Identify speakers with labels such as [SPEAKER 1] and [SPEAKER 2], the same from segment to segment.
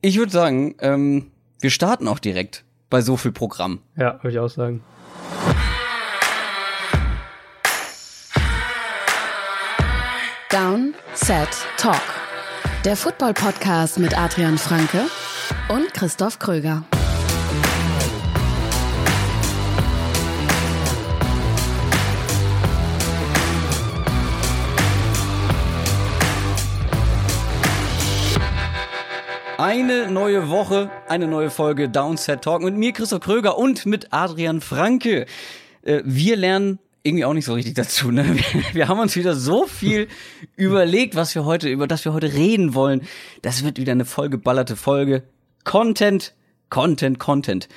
[SPEAKER 1] Ich würde sagen, ähm, wir starten auch direkt bei so viel Programm.
[SPEAKER 2] Ja, würde ich auch sagen.
[SPEAKER 3] Down, Set, Talk. Der Football-Podcast mit Adrian Franke und Christoph Kröger.
[SPEAKER 1] Eine neue Woche, eine neue Folge Downset Talk mit mir, Christoph Kröger und mit Adrian Franke. Äh, wir lernen irgendwie auch nicht so richtig dazu. Ne? Wir, haben uns wieder so viel überlegt, was wir heute, über das wir heute reden wollen. Das wird wieder eine vollgeballerte Folge. Content, Content, Content.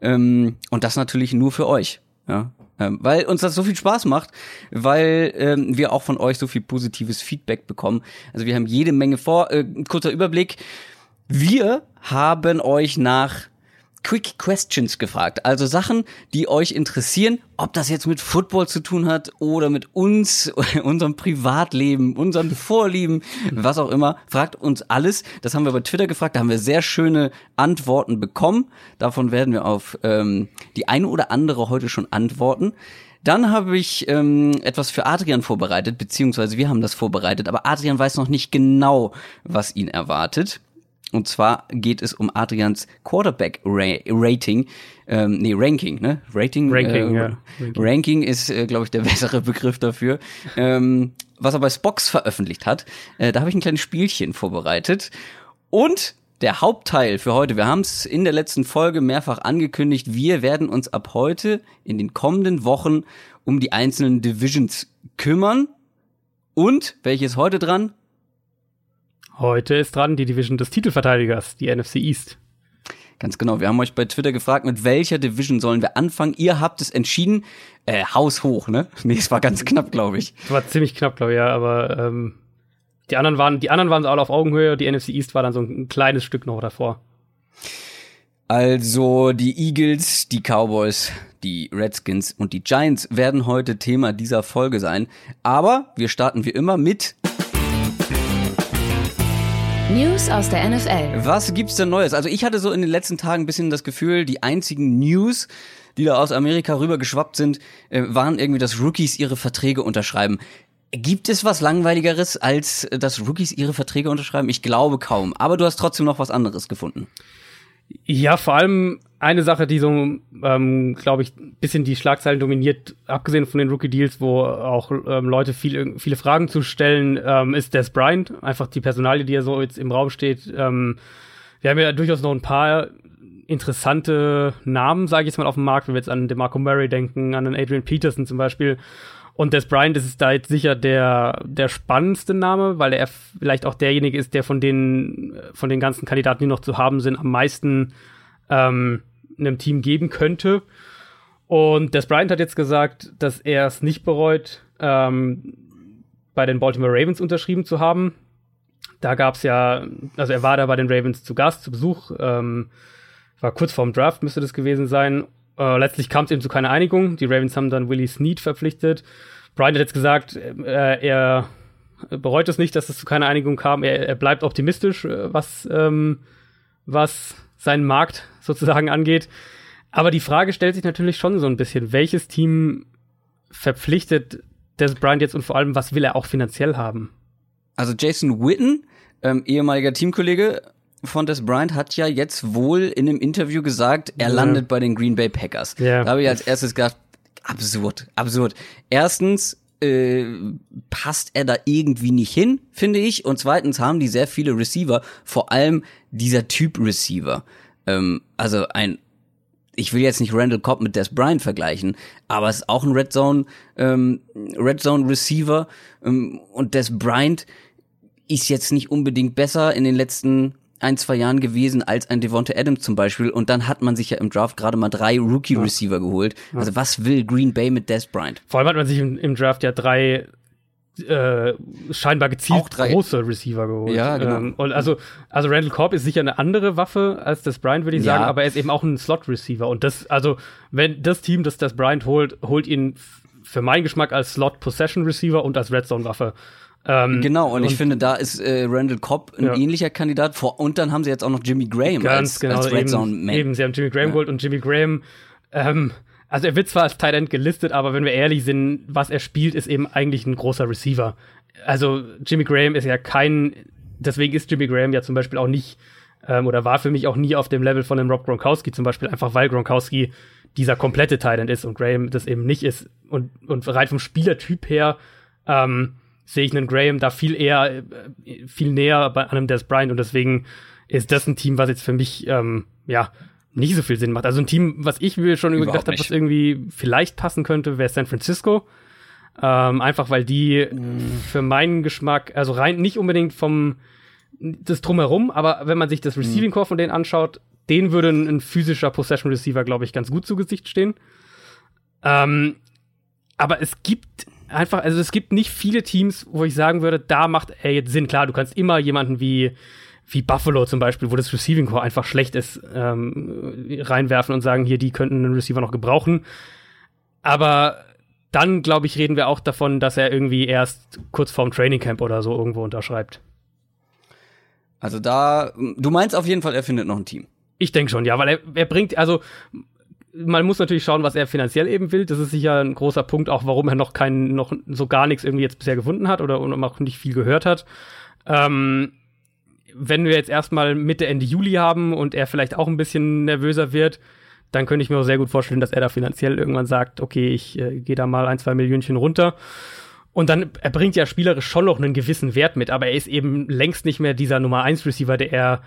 [SPEAKER 1] Ähm, und das natürlich nur für euch. Ja? Ähm, weil uns das so viel Spaß macht, weil ähm, wir auch von euch so viel positives Feedback bekommen. Also wir haben jede Menge vor. Äh, kurzer Überblick. Wir haben euch nach Quick Questions gefragt. Also Sachen, die euch interessieren, ob das jetzt mit Football zu tun hat oder mit uns, unserem Privatleben, unseren Vorlieben, was auch immer. Fragt uns alles. Das haben wir bei Twitter gefragt. Da haben wir sehr schöne Antworten bekommen. Davon werden wir auf ähm, die eine oder andere heute schon antworten. Dann habe ich ähm, etwas für Adrian vorbereitet, beziehungsweise wir haben das vorbereitet, aber Adrian weiß noch nicht genau, was ihn erwartet. Und zwar geht es um Adrians Quarterback-Rating, ähm, nee, Ranking, ne? Rating,
[SPEAKER 2] Ranking,
[SPEAKER 1] äh,
[SPEAKER 2] ja.
[SPEAKER 1] Ranking. Ranking ist, äh, glaube ich, der bessere Begriff dafür. Ähm, was er bei Spox veröffentlicht hat. Äh, da habe ich ein kleines Spielchen vorbereitet. Und der Hauptteil für heute, wir haben es in der letzten Folge mehrfach angekündigt, wir werden uns ab heute in den kommenden Wochen um die einzelnen Divisions kümmern. Und, welches heute dran?
[SPEAKER 2] Heute ist dran die Division des Titelverteidigers, die NFC East.
[SPEAKER 1] Ganz genau. Wir haben euch bei Twitter gefragt, mit welcher Division sollen wir anfangen? Ihr habt es entschieden. Äh, Haus hoch, ne? Nee, es war ganz knapp, glaube ich.
[SPEAKER 2] War ziemlich knapp, glaube ich, ja, aber ähm, die anderen waren, die anderen waren alle auf Augenhöhe, die NFC East war dann so ein kleines Stück noch davor.
[SPEAKER 1] Also die Eagles, die Cowboys, die Redskins und die Giants werden heute Thema dieser Folge sein. Aber wir starten wie immer mit
[SPEAKER 3] News aus der NFL.
[SPEAKER 1] Was gibt's denn Neues? Also ich hatte so in den letzten Tagen ein bisschen das Gefühl, die einzigen News, die da aus Amerika rüber geschwappt sind, äh, waren irgendwie, dass Rookies ihre Verträge unterschreiben. Gibt es was langweiligeres, als äh, dass Rookies ihre Verträge unterschreiben? Ich glaube kaum. Aber du hast trotzdem noch was anderes gefunden.
[SPEAKER 2] Ja, vor allem eine Sache, die so, ähm, glaube ich, bisschen die Schlagzeilen dominiert, abgesehen von den Rookie-Deals, wo auch ähm, Leute viel, viele Fragen zu stellen, ähm, ist Des Bryant. Einfach die Personalie, die ja so jetzt im Raum steht. Ähm, wir haben ja durchaus noch ein paar interessante Namen, sage ich jetzt mal, auf dem Markt, wenn wir jetzt an DeMarco Murray denken, an den Adrian Peterson zum Beispiel. Und Des Bryant ist da jetzt sicher der, der spannendste Name, weil er vielleicht auch derjenige ist, der von den, von den ganzen Kandidaten, die noch zu haben sind, am meisten ähm, einem Team geben könnte. Und Des Bryant hat jetzt gesagt, dass er es nicht bereut, ähm, bei den Baltimore Ravens unterschrieben zu haben. Da gab es ja, also er war da bei den Ravens zu Gast, zu Besuch, ähm, war kurz vorm Draft, müsste das gewesen sein. Äh, letztlich kam es eben zu keiner Einigung. Die Ravens haben dann Willie Snead verpflichtet. Bryant hat jetzt gesagt, äh, er bereut es nicht, dass es zu keiner Einigung kam. Er, er bleibt optimistisch, äh, was, ähm, was seinen Markt sozusagen angeht. Aber die Frage stellt sich natürlich schon so ein bisschen, welches Team verpflichtet Des Bryant jetzt und vor allem, was will er auch finanziell haben?
[SPEAKER 1] Also Jason Witten, ähm, ehemaliger Teamkollege von Des Bryant, hat ja jetzt wohl in einem Interview gesagt, er ja. landet bei den Green Bay Packers. Ja. Da habe ich als erstes gedacht, absurd, absurd. Erstens, äh, passt er da irgendwie nicht hin, finde ich. Und zweitens haben die sehr viele Receiver, vor allem dieser Typ Receiver. Ähm, also ein, ich will jetzt nicht Randall Cobb mit Des Bryant vergleichen, aber es ist auch ein Red Zone, ähm, Red Zone Receiver. Ähm, und Des Bryant ist jetzt nicht unbedingt besser in den letzten ein, zwei Jahren gewesen als ein Devonta Adams zum Beispiel. Und dann hat man sich ja im Draft gerade mal drei Rookie-Receiver ja. geholt. Also was will Green Bay mit Des Bryant?
[SPEAKER 2] Vor allem hat man sich im, im Draft ja drei äh, scheinbar gezielt große Receiver geholt.
[SPEAKER 1] Ja, genau.
[SPEAKER 2] Ähm, und also, also Randall Cobb ist sicher eine andere Waffe als das Bryant, würde ich ja. sagen, aber er ist eben auch ein Slot-Receiver. Und das, also, wenn das Team, das das Bryant holt, holt ihn für meinen Geschmack als Slot-Possession-Receiver und als Red Zone-Waffe. Ähm,
[SPEAKER 1] genau, und, ich finde, da ist äh, Randall Cobb ein
[SPEAKER 2] Ja.
[SPEAKER 1] ähnlicher Kandidat. Vor, und dann haben sie jetzt auch noch Jimmy Graham
[SPEAKER 2] Ganz
[SPEAKER 1] als,
[SPEAKER 2] genau,
[SPEAKER 1] als Red
[SPEAKER 2] eben,
[SPEAKER 1] Zone Man.
[SPEAKER 2] eben, sie haben Jimmy Graham geholt und Jimmy Graham, ähm, also er wird zwar als Tight End gelistet, aber wenn wir ehrlich sind, was er spielt, ist eben eigentlich ein großer Receiver. Also Jimmy Graham ist ja kein, deswegen ist Jimmy Graham ja zum Beispiel auch nicht, ähm, oder war für mich auch nie auf dem Level von dem Rob Gronkowski zum Beispiel, einfach weil Gronkowski dieser komplette Tight End ist und Graham das eben nicht ist. Und, und rein vom Spielertyp her, ähm, sehe ich einen Graham da viel eher, äh, viel näher bei einem Des Bryant und deswegen ist das ein Team, was jetzt für mich, ähm, ja, nicht so viel Sinn macht. Also ein Team, was ich mir schon
[SPEAKER 1] Überhaupt
[SPEAKER 2] gedacht habe, was irgendwie vielleicht passen könnte, wäre San Francisco. Ähm, einfach weil die für meinen Geschmack, also rein nicht unbedingt vom das drumherum, aber wenn man sich das Receiving Core von denen anschaut, denen würde ein, ein physischer Possession Receiver, glaube ich, ganz gut zu Gesicht stehen. Ähm, aber es gibt einfach, also es gibt nicht viele Teams, wo ich sagen würde, da macht er jetzt Sinn. Klar, du kannst immer jemanden wie, wie Buffalo zum Beispiel, wo das Receiving Core einfach schlecht ist, ähm, reinwerfen und sagen, hier, die könnten einen Receiver noch gebrauchen. Aber dann, glaube ich, reden wir auch davon, dass er irgendwie erst kurz vorm Training Camp oder so irgendwo unterschreibt.
[SPEAKER 1] Also da, du meinst auf jeden Fall, er findet noch ein Team.
[SPEAKER 2] Ich denke schon, ja, weil er, er bringt, also man muss natürlich schauen, was er finanziell eben will. Das ist sicher ein großer Punkt, auch warum er noch keinen, noch so gar nichts irgendwie jetzt bisher gefunden hat oder und auch nicht viel gehört hat. Ähm, wenn wir jetzt erstmal Mitte, Ende Juli haben und er vielleicht auch ein bisschen nervöser wird, dann könnte ich mir auch sehr gut vorstellen, dass er da finanziell irgendwann sagt, okay, ich äh, gehe da mal ein, zwei Millionchen runter. Und dann, er bringt ja spielerisch schon noch einen gewissen Wert mit, aber er ist eben längst nicht mehr dieser Nummer 1 Receiver, der er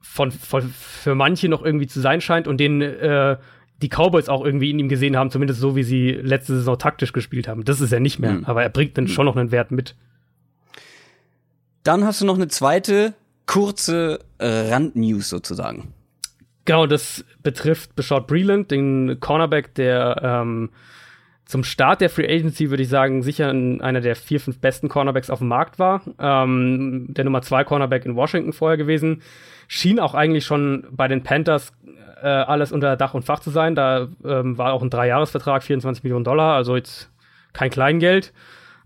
[SPEAKER 2] von, von für manche noch irgendwie zu sein scheint und den äh, die Cowboys auch irgendwie in ihm gesehen haben, zumindest so wie sie letzte Saison taktisch gespielt haben. Das ist er nicht mehr,
[SPEAKER 1] Mhm.
[SPEAKER 2] aber er bringt dann schon noch einen Wert mit.
[SPEAKER 1] Dann hast du noch eine zweite kurze äh, Randnews sozusagen.
[SPEAKER 2] Genau, das betrifft Beshot Breland, den Cornerback, der ähm, zum Start der Free Agency, würde ich sagen, sicher ein, einer der vier, fünf besten Cornerbacks auf dem Markt war. Ähm, der Nummer zwei Cornerback in Washington vorher gewesen. Schien auch eigentlich schon bei den Panthers äh, alles unter Dach und Fach zu sein. Da ähm, war auch ein Dreijahresvertrag, 24 Millionen Dollar, also jetzt kein Kleingeld.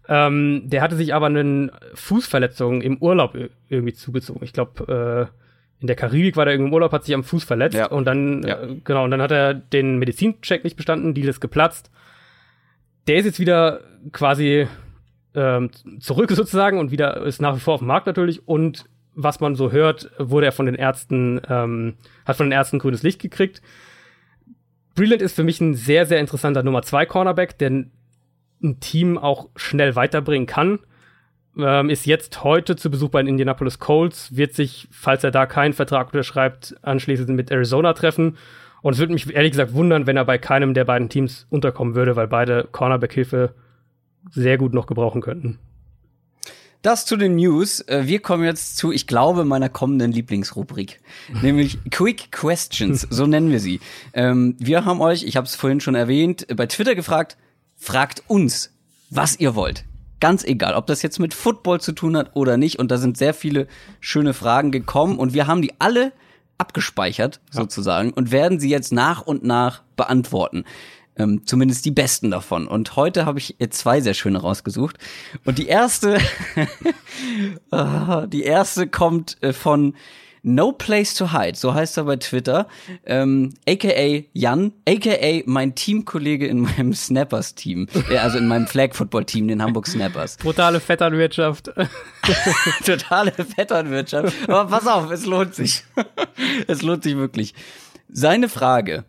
[SPEAKER 2] Ähm, der hatte sich aber eine Fußverletzung im Urlaub irgendwie zugezogen. Ich glaube, äh, in der Karibik war der irgendwie im Urlaub, hat sich am Fuß verletzt
[SPEAKER 1] Ja.
[SPEAKER 2] und dann,
[SPEAKER 1] Ja.
[SPEAKER 2] äh, genau, und dann hat er den Medizincheck nicht bestanden, Deal ist geplatzt. Der ist jetzt wieder quasi ähm, zurück sozusagen und wieder ist nach wie vor auf dem Markt natürlich und was man so hört, wurde er von den Ärzten, ähm, hat von den Ärzten grünes Licht gekriegt. Brilliant ist für mich ein sehr, sehr interessanter Nummer 2 Cornerback, der ein Team auch schnell weiterbringen kann. Ähm, ist jetzt heute zu Besuch bei den Indianapolis Colts, wird sich, falls er da keinen Vertrag unterschreibt, anschließend mit Arizona treffen. Und es würde mich ehrlich gesagt wundern, wenn er bei keinem der beiden Teams unterkommen würde, weil beide Cornerback-Hilfe sehr gut noch gebrauchen könnten.
[SPEAKER 1] Das zu den News. Äh, Wir kommen jetzt zu, ich glaube, meiner kommenden Lieblingsrubrik, nämlich Quick Questions, so nennen wir sie. Ähm, wir haben euch, ich habe es vorhin schon erwähnt, bei Twitter gefragt, fragt uns, was ihr wollt. Ganz egal, ob das jetzt mit Football zu tun hat oder nicht. Und da sind sehr viele schöne Fragen gekommen und wir haben die alle abgespeichert, sozusagen, und werden sie jetzt nach und nach beantworten. Ähm, zumindest die besten davon. Und heute habe ich zwei sehr schöne rausgesucht. Und die erste, Ah, die erste kommt äh, von No Place to Hide, so heißt er bei Twitter, ähm, aka Jan, aka mein Teamkollege in meinem Snappers-Team, äh, also in meinem Flag-Football-Team, den Hamburg Snappers.
[SPEAKER 2] Brutale Vetternwirtschaft.
[SPEAKER 1] Totale Vetternwirtschaft. Aber pass auf, es lohnt sich. es lohnt sich wirklich. Seine Frage.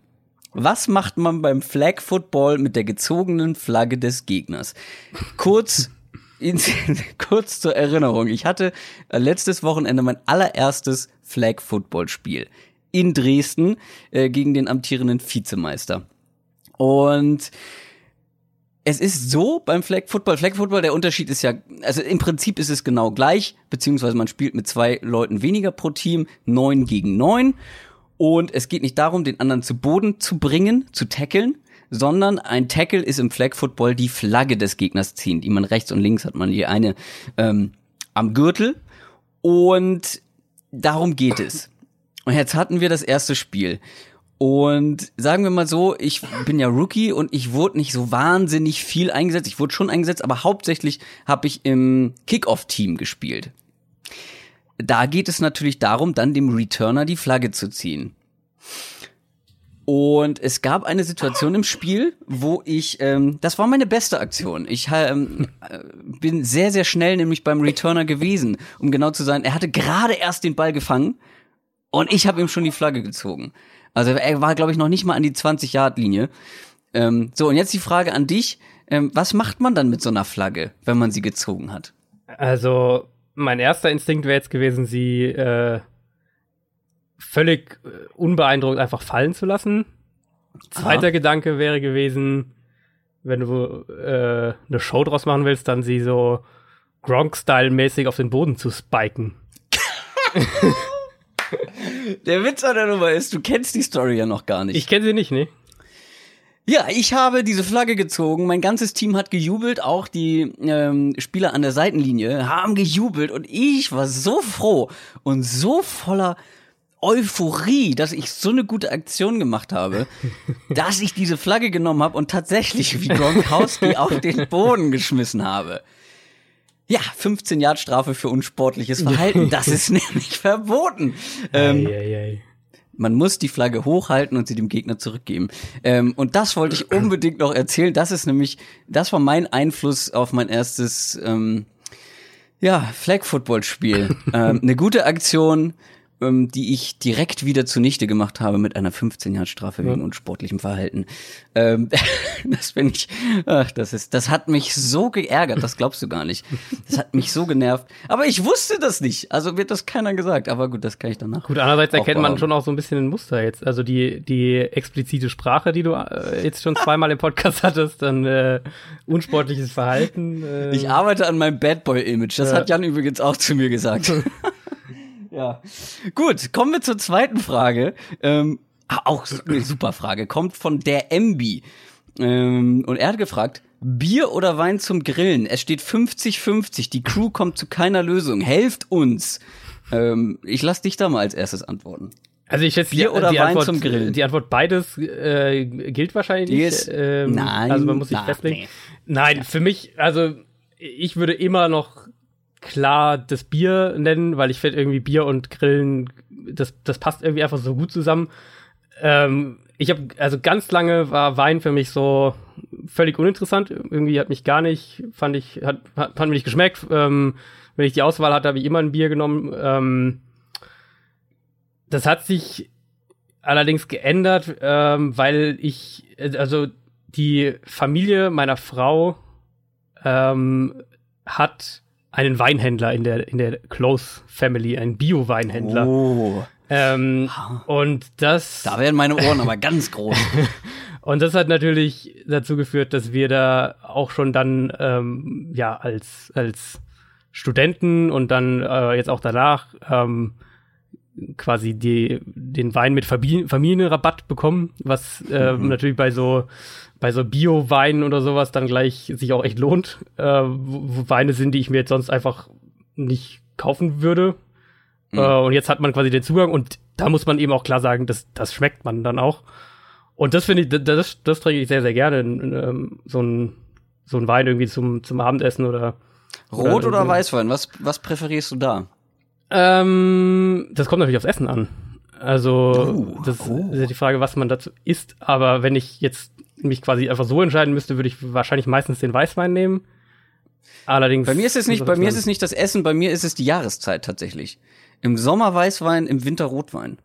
[SPEAKER 1] Was macht man beim Flag Football mit der gezogenen Flagge des Gegners? Kurz, kurz zur Erinnerung. Ich hatte äh, letztes Wochenende mein allererstes Flag Football Spiel in Dresden äh, gegen den amtierenden Vizemeister. Und es ist so beim Flag Football. Flag Football, der Unterschied ist ja, also im Prinzip ist es genau gleich, beziehungsweise man spielt mit zwei Leuten weniger pro Team, neun gegen neun. Und es geht nicht darum, den anderen zu Boden zu bringen, zu tackeln, sondern ein Tackle ist im Flag Football die Flagge des Gegners ziehen, die man rechts und links hat man je eine ähm, am Gürtel. Und darum geht es. Und jetzt hatten wir das erste Spiel. Und sagen wir mal so, ich bin ja Rookie und ich wurde nicht so wahnsinnig viel eingesetzt. Ich wurde schon eingesetzt, aber hauptsächlich habe ich im Kickoff-Team gespielt. Da geht es natürlich darum, dann dem Returner die Flagge zu ziehen. Und es gab eine Situation im Spiel, wo ich, ähm, das war meine beste Aktion. Ich ähm, äh, bin sehr, sehr schnell nämlich beim Returner gewesen, um genau zu sein. Er hatte gerade erst den Ball gefangen und ich habe ihm schon die Flagge gezogen. Also er war, glaube ich, noch nicht mal an die 20-Yard-Linie. Ähm, so, und jetzt die Frage an dich. Ähm, was macht man dann mit so einer Flagge, wenn man sie gezogen hat?
[SPEAKER 2] Also, mein erster Instinkt wäre jetzt gewesen, sie äh, völlig äh, unbeeindruckt einfach fallen zu lassen. Zweiter
[SPEAKER 1] Aha.
[SPEAKER 2] Gedanke wäre gewesen, wenn du äh, eine Show draus machen willst, dann sie so Gronk-Style-mäßig auf den Boden zu spiken.
[SPEAKER 1] Der Witz an der Nummer ist, du kennst die Story ja noch gar nicht.
[SPEAKER 2] Ich kenne sie nicht, ne?
[SPEAKER 1] Ja, ich habe diese Flagge gezogen. Mein ganzes Team hat gejubelt, auch die ähm, Spieler an der Seitenlinie haben gejubelt und ich war so froh und so voller Euphorie, dass ich so eine gute Aktion gemacht habe, dass ich diese Flagge genommen habe und tatsächlich wie Gronkowski auf den Boden geschmissen habe. Ja, 15 Yard Strafe für unsportliches Verhalten. Das ist nämlich verboten. Ähm,
[SPEAKER 2] Eieiei.
[SPEAKER 1] man muss die Flagge hochhalten und sie dem Gegner zurückgeben. Ähm, und das wollte ich unbedingt noch erzählen. Das ist nämlich, das war mein Einfluss auf mein erstes, ähm, ja, Flag-Football-Spiel. ähm, eine gute Aktion, ähm, die ich direkt wieder zunichte gemacht habe mit einer 15-Jahr-Strafe wegen unsportlichem Verhalten. Ähm, das bin ich, ach, das ist, das hat mich so geärgert, das glaubst du gar nicht. Das hat mich so genervt. Aber ich wusste das nicht. Also wird das keiner gesagt. Aber gut, das kann ich danach.
[SPEAKER 2] Gut, andererseits erkennt man schon auch so ein bisschen ein Muster jetzt. Also die, die explizite Sprache, die du äh, jetzt schon zweimal im Podcast hattest, dann äh, unsportliches Verhalten. Äh,
[SPEAKER 1] Ich arbeite an meinem Bad Boy Image. Das
[SPEAKER 2] Ja.
[SPEAKER 1] hat Jan übrigens auch zu mir gesagt. ja. Gut, kommen wir zur zweiten Frage. Ähm, auch eine super Frage. Kommt von der MB. Ähm, und er hat gefragt, Bier oder Wein zum Grillen? Es steht 50-50. Die Crew kommt zu keiner Lösung. Helft uns. Ähm, ich lass dich da mal als erstes antworten.
[SPEAKER 2] also ich schätze,
[SPEAKER 1] Bier
[SPEAKER 2] die,
[SPEAKER 1] oder
[SPEAKER 2] die
[SPEAKER 1] Wein
[SPEAKER 2] Antwort,
[SPEAKER 1] zum Grillen?
[SPEAKER 2] Die Antwort beides äh, gilt wahrscheinlich
[SPEAKER 1] Die
[SPEAKER 2] nicht.
[SPEAKER 1] ist-
[SPEAKER 2] ähm,
[SPEAKER 1] nein,
[SPEAKER 2] Also man muss sich
[SPEAKER 1] na,
[SPEAKER 2] festlegen.
[SPEAKER 1] nee.
[SPEAKER 2] Nein, für mich, also ich würde immer noch klar das Bier nennen, weil ich finde irgendwie Bier und Grillen, das, das passt irgendwie einfach so gut zusammen. Ähm, ich habe also ganz lange war Wein für mich so völlig uninteressant. Irgendwie hat mich gar nicht, fand ich, hat, hat, hat mir nicht geschmeckt. Ähm, wenn ich die Auswahl hatte, habe ich immer ein Bier genommen. Ähm, das hat sich allerdings geändert, ähm, weil ich, also die Familie meiner Frau ähm, hat einen Weinhändler in der in der Close Family, einen Bio-Weinhändler.
[SPEAKER 1] Oh,
[SPEAKER 2] Ähm, und das
[SPEAKER 1] da werden meine Ohren aber ganz groß.
[SPEAKER 2] und das hat natürlich dazu geführt, dass wir da auch schon dann ähm, ja als als Studenten und dann äh, jetzt auch danach ähm, quasi die, den Wein mit Fabi- Familienrabatt bekommen, was ähm, natürlich bei so bei so Bio-Weinen oder sowas dann gleich sich auch echt lohnt. Äh, wo, Weine sind, die ich mir jetzt sonst einfach nicht kaufen würde. Äh, und jetzt hat man quasi den Zugang und da muss man eben auch klar sagen, das, das schmeckt man dann auch. Und das finde ich, das- das, das trinke ich sehr, sehr gerne. ähm, so ein so ein Wein irgendwie zum, zum Abendessen oder
[SPEAKER 1] Rot oder
[SPEAKER 2] Oder-
[SPEAKER 1] Weißwein? Was, was präferierst du da?
[SPEAKER 2] Ähm, das kommt natürlich aufs Essen an. Also,
[SPEAKER 1] Oh,
[SPEAKER 2] das
[SPEAKER 1] oh.
[SPEAKER 2] ist ja die Frage, was man dazu isst. Aber wenn ich jetzt mich quasi einfach so entscheiden müsste, würde ich wahrscheinlich meistens den Weißwein nehmen. Allerdings.
[SPEAKER 1] Bei mir ist es nicht, bei mir ist es nicht das Essen, bei mir ist es die Jahreszeit tatsächlich. Im Sommer Weißwein, im Winter Rotwein.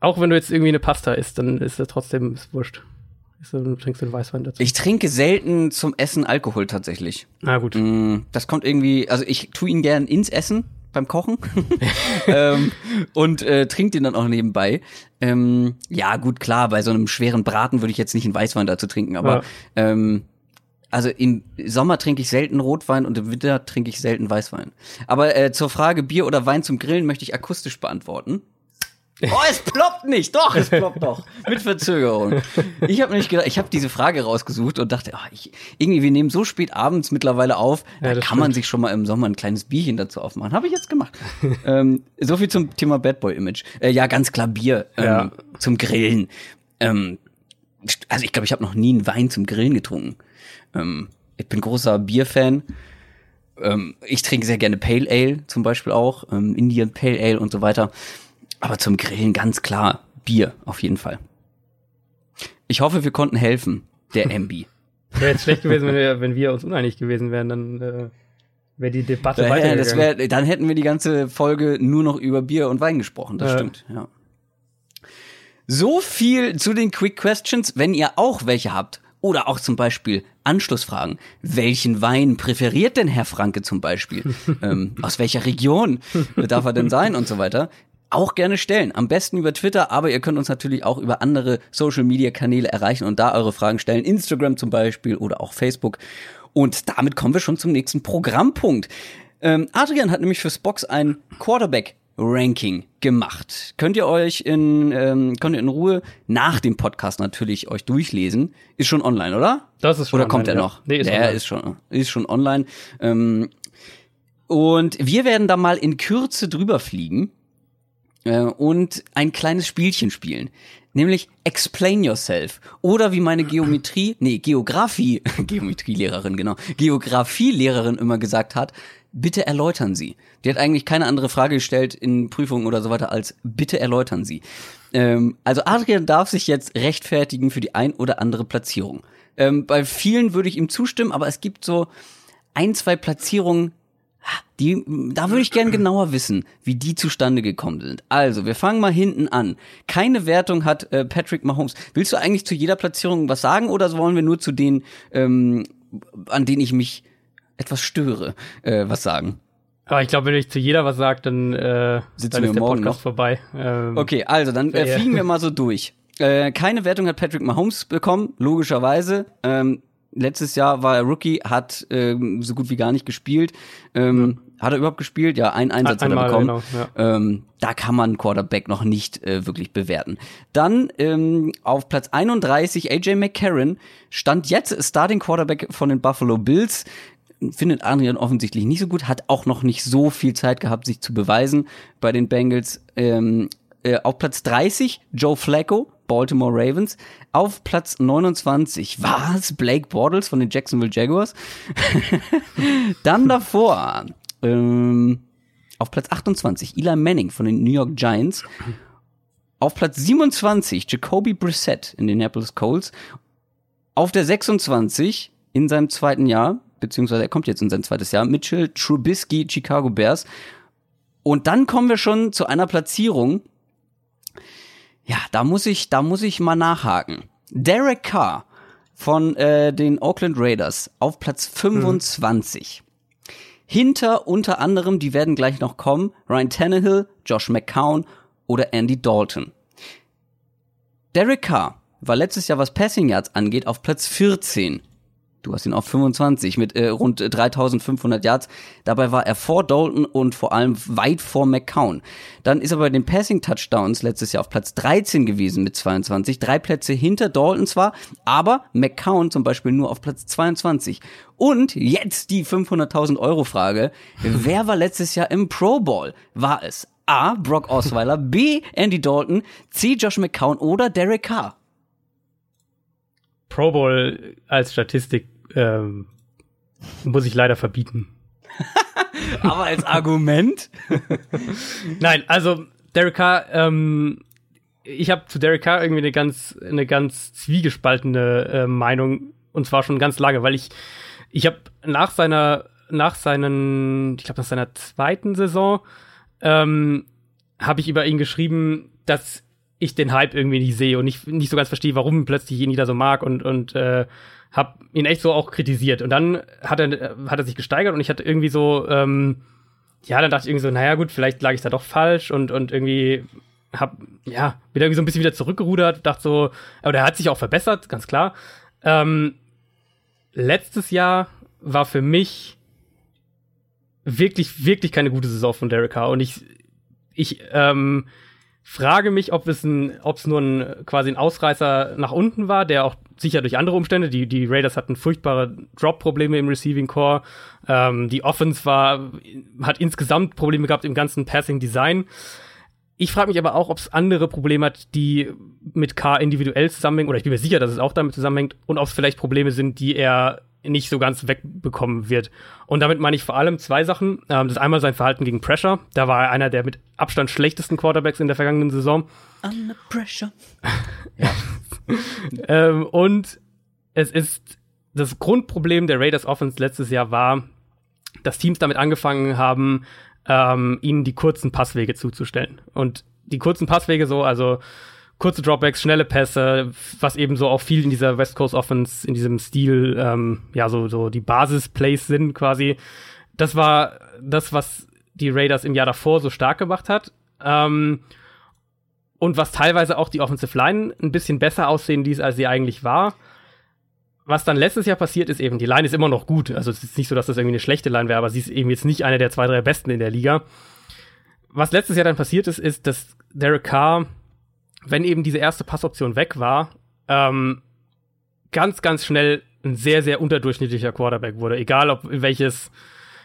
[SPEAKER 2] Auch wenn du jetzt irgendwie eine Pasta isst, dann ist das trotzdem ist wurscht. Du trinkst den Weißwein dazu.
[SPEAKER 1] Ich trinke selten zum Essen Alkohol tatsächlich.
[SPEAKER 2] Na gut.
[SPEAKER 1] Mm, Das kommt irgendwie, also ich tue ihn gern ins Essen beim Kochen ähm, und äh, trinke den dann auch nebenbei. Ähm, ja, gut, klar, bei so einem schweren Braten würde ich jetzt nicht einen Weißwein dazu trinken, aber ähm, also im Sommer trinke ich selten Rotwein und im Winter trinke ich selten Weißwein. Aber äh, zur Frage Bier oder Wein zum Grillen möchte ich akustisch beantworten. Oh, es ploppt nicht. Doch, es ploppt doch. Mit Verzögerung. Ich habe nämlich gedacht, ich habe diese Frage rausgesucht und dachte, ah, ich, irgendwie, wir nehmen so spät abends mittlerweile auf, da
[SPEAKER 2] Ja,
[SPEAKER 1] kann
[SPEAKER 2] das
[SPEAKER 1] man
[SPEAKER 2] stimmt.
[SPEAKER 1] sich schon mal im Sommer ein kleines Bierchen dazu aufmachen. Habe ich jetzt gemacht. ähm, so viel zum Thema Bad Boy Image. Äh, ja, ganz klar Bier ähm,
[SPEAKER 2] Ja.
[SPEAKER 1] zum Grillen. Ähm, also ich glaube, ich habe noch nie einen Wein zum Grillen getrunken. Ähm, ich bin großer Bierfan. Ähm, ich trinke sehr gerne Pale Ale zum Beispiel auch, ähm, Indian Pale Ale und so weiter. Aber zum Grillen ganz klar Bier auf jeden Fall. Ich hoffe, wir konnten helfen, der MB.
[SPEAKER 2] Wäre jetzt schlecht gewesen, wenn wir, wenn wir uns uneinig gewesen wären, dann äh, wäre die Debatte
[SPEAKER 1] Ja,
[SPEAKER 2] weitergegangen.
[SPEAKER 1] das wär, dann hätten wir die ganze Folge nur noch über Bier und Wein gesprochen. Das
[SPEAKER 2] Ja.
[SPEAKER 1] stimmt, ja. So viel zu den Quick Questions. Wenn ihr auch welche habt oder auch zum Beispiel Anschlussfragen. Welchen Wein präferiert denn Herr Franke zum Beispiel? ähm, aus welcher Region darf er denn sein und so weiter? Auch gerne stellen. Am besten über Twitter, aber ihr könnt uns natürlich auch über andere Social Media Kanäle erreichen und da eure Fragen stellen. Instagram zum Beispiel oder auch Facebook. Und damit kommen wir schon zum nächsten Programmpunkt. Ähm, Adrian hat nämlich fürs Box ein Quarterback Ranking gemacht. Könnt ihr euch in, ähm, könnt ihr in Ruhe nach dem Podcast natürlich euch durchlesen. Ist schon online, oder?
[SPEAKER 2] Das ist schon
[SPEAKER 1] Oder
[SPEAKER 2] online,
[SPEAKER 1] kommt er
[SPEAKER 2] ja.
[SPEAKER 1] noch?
[SPEAKER 2] Nee, ist
[SPEAKER 1] Der
[SPEAKER 2] online.
[SPEAKER 1] ist schon, ist schon online. Ähm, und wir werden da mal in Kürze drüber fliegen äh, und ein kleines Spielchen spielen. Nämlich Explain Yourself. Oder wie meine Geometrie, nee, Geografie, Geometrielehrerin, genau, Geografielehrerin immer gesagt hat, bitte erläutern Sie. Die hat eigentlich keine andere Frage gestellt in Prüfungen oder so weiter als bitte erläutern Sie. Ähm, also Adrian darf sich jetzt rechtfertigen für die ein oder andere Platzierung. Ähm, bei vielen würde ich ihm zustimmen, aber es gibt so ein, zwei Platzierungen, die, da würde ich gern genauer wissen, wie die zustande gekommen sind. Also, wir fangen mal hinten an. Keine Wertung hat äh, Patrick Mahomes. Willst du eigentlich zu jeder Platzierung was sagen oder wollen wir nur zu denen, ähm, an denen ich mich etwas störe, äh, was sagen?
[SPEAKER 2] Aber ich glaube, wenn ich zu jeder was sage, dann, äh,
[SPEAKER 1] Sitzen
[SPEAKER 2] dann
[SPEAKER 1] wir
[SPEAKER 2] ist der
[SPEAKER 1] morgen
[SPEAKER 2] Podcast
[SPEAKER 1] noch.
[SPEAKER 2] vorbei. Ähm,
[SPEAKER 1] Okay, also dann äh, fliegen wir mal so durch. Äh, keine Wertung hat Patrick Mahomes bekommen, logischerweise. Ähm, letztes Jahr war er Rookie, hat ähm, so gut wie gar nicht gespielt. Ähm, Hat er überhaupt gespielt? Ja, ein Einsatz hat er
[SPEAKER 2] Einmal,
[SPEAKER 1] bekommen.
[SPEAKER 2] genau, ja.
[SPEAKER 1] ähm, da kann man Quarterback noch nicht äh, wirklich bewerten. Dann ähm, auf Platz 31 AJ McCarron stand jetzt Starting Quarterback von den Buffalo Bills. Findet Adrian offensichtlich nicht so gut, hat auch noch nicht so viel Zeit gehabt, sich zu beweisen bei den Bengals. Ähm, äh, auf Platz 30 Joe Flacco, Baltimore Ravens. Auf Platz 29 war es Blake Bortles von den Jacksonville Jaguars. Dann davor ähm, auf Platz 28 Eli Manning von den New York Giants. Auf Platz 27 Jacoby Brissett in den Indianapolis Colts. Auf der 26 in seinem zweiten Jahr, beziehungsweise er kommt jetzt in sein zweites Jahr, Mitchell Trubisky, Chicago Bears. Und dann kommen wir schon zu einer Platzierung. Ja, da muss ich, da muss ich mal nachhaken. Derek Carr von äh, den Oakland Raiders auf Platz 25. Hinter unter anderem, die werden gleich noch kommen, Ryan Tannehill, Josh McCown oder Andy Dalton. Derek Carr war letztes Jahr, was Passing Yards angeht, auf Platz 14. Du hast ihn auf 25 mit äh, rund äh, 3500 Yards. Dabei war er vor Dalton und vor allem weit vor McCown. Dann ist er bei den Passing Touchdowns letztes Jahr auf Platz 13 gewesen mit 22. Drei Plätze hinter Dalton zwar, aber McCown zum Beispiel nur auf Platz 22. Und jetzt die 500.000 Euro Frage. Wer war letztes Jahr im Pro Bowl? War es A. Brock Osweiler, B. Andy Dalton, C. Josh McCown oder Derek Carr?
[SPEAKER 2] Pro Bowl als Statistik ähm, muss ich leider verbieten.
[SPEAKER 1] Aber als Argument?
[SPEAKER 2] Nein, also Derek Carr, ähm, ich habe zu Derek Carr irgendwie eine ganz, eine ganz zwiegespaltene äh, Meinung und zwar schon ganz lange, weil ich, ich habe nach seiner, nach seinen, ich glaube nach seiner zweiten Saison, ähm, habe ich über ihn geschrieben, dass ich den Hype irgendwie nicht sehe und nicht, nicht so ganz verstehe, warum plötzlich ihn jeder so mag und, und äh, hab ihn echt so auch kritisiert. Und dann hat er, hat er sich gesteigert und ich hatte irgendwie so, ähm, ja, dann dachte ich irgendwie so, naja, gut, vielleicht lag ich da doch falsch und, und irgendwie hab, ja, wieder irgendwie so ein bisschen wieder zurückgerudert, dachte so, aber der hat sich auch verbessert, ganz klar. Ähm, letztes Jahr war für mich wirklich, wirklich keine gute Saison von Derek Carr und ich, ich, ähm, frage mich, ob es ein, ob es nur ein quasi ein Ausreißer nach unten war, der auch sicher durch andere Umstände. Die, die Raiders hatten furchtbare Drop-Probleme im Receiving Core. Ähm, die Offense war, hat insgesamt Probleme gehabt im ganzen Passing Design. ich frage mich aber auch, ob es andere Probleme hat, die mit K individuell zusammenhängen, oder ich bin mir sicher, dass es auch damit zusammenhängt, und ob es vielleicht Probleme sind, die er nicht so ganz wegbekommen wird. Und damit meine ich vor allem zwei Sachen. Ähm, das ist einmal sein Verhalten gegen Pressure. Da war er einer der mit Abstand schlechtesten Quarterbacks in der vergangenen Saison.
[SPEAKER 1] Under pressure.
[SPEAKER 2] ja. ähm, und es ist das Grundproblem der Raiders Offense letztes Jahr war, dass Teams damit angefangen haben, ähm, ihnen die kurzen Passwege zuzustellen. Und die kurzen Passwege so, also kurze Dropbacks, schnelle Pässe, was eben so auch viel in dieser West Coast Offense, in diesem Stil, ähm, ja, so, so die Basis-Plays sind quasi. Das war das, was die Raiders im Jahr davor so stark gemacht hat. Ähm, und was teilweise auch die Offensive Line ein bisschen besser aussehen ließ, als sie eigentlich war. Was dann letztes Jahr passiert ist eben, die Line ist immer noch gut. Also es ist nicht so, dass das irgendwie eine schlechte Line wäre, aber sie ist eben jetzt nicht eine der zwei, drei besten in der Liga. Was letztes Jahr dann passiert ist, ist, dass Derek Carr wenn eben diese erste Passoption weg war, ähm, ganz, ganz schnell ein sehr, sehr unterdurchschnittlicher Quarterback wurde. Egal, ob in welches,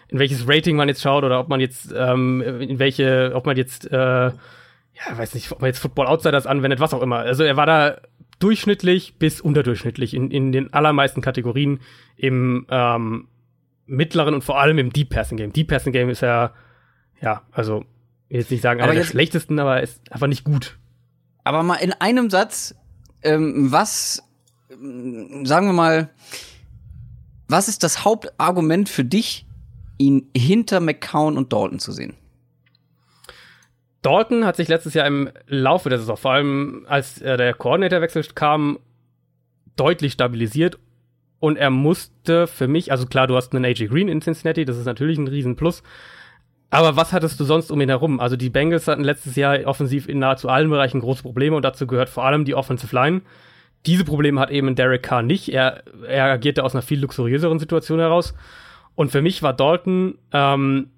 [SPEAKER 2] in welches Rating man jetzt schaut oder ob man jetzt, ähm, in welche, ob man jetzt, äh, ja, weiß nicht, ob man jetzt Football Outsiders anwendet, was auch immer. Also er war da durchschnittlich bis unterdurchschnittlich in, in den allermeisten Kategorien im ähm, mittleren und vor allem im Deep Passing Game. Deep Passing Game ist ja, ja, also, ich will jetzt nicht sagen, einer der schlechtesten, aber ist einfach nicht gut.
[SPEAKER 1] Aber mal in einem Satz, ähm, was, ähm, sagen wir mal, was ist das Hauptargument für dich, ihn hinter McCown und Dalton zu sehen?
[SPEAKER 2] Dalton hat sich letztes Jahr im Laufe der Saison, vor allem als äh, der Koordinatorwechsel kam, deutlich stabilisiert und er musste für mich, also klar, du hast einen AJ Green in Cincinnati, das ist natürlich ein Riesenplus, aber was hattest du sonst um ihn herum? Also die Bengals hatten letztes Jahr offensiv in nahezu allen Bereichen große Probleme und dazu gehört vor allem die Offensive Line. Diese Probleme hat eben Derek Carr nicht. Er, er agierte aus einer viel luxuriöseren Situation heraus. Und für mich war Dalton ähm,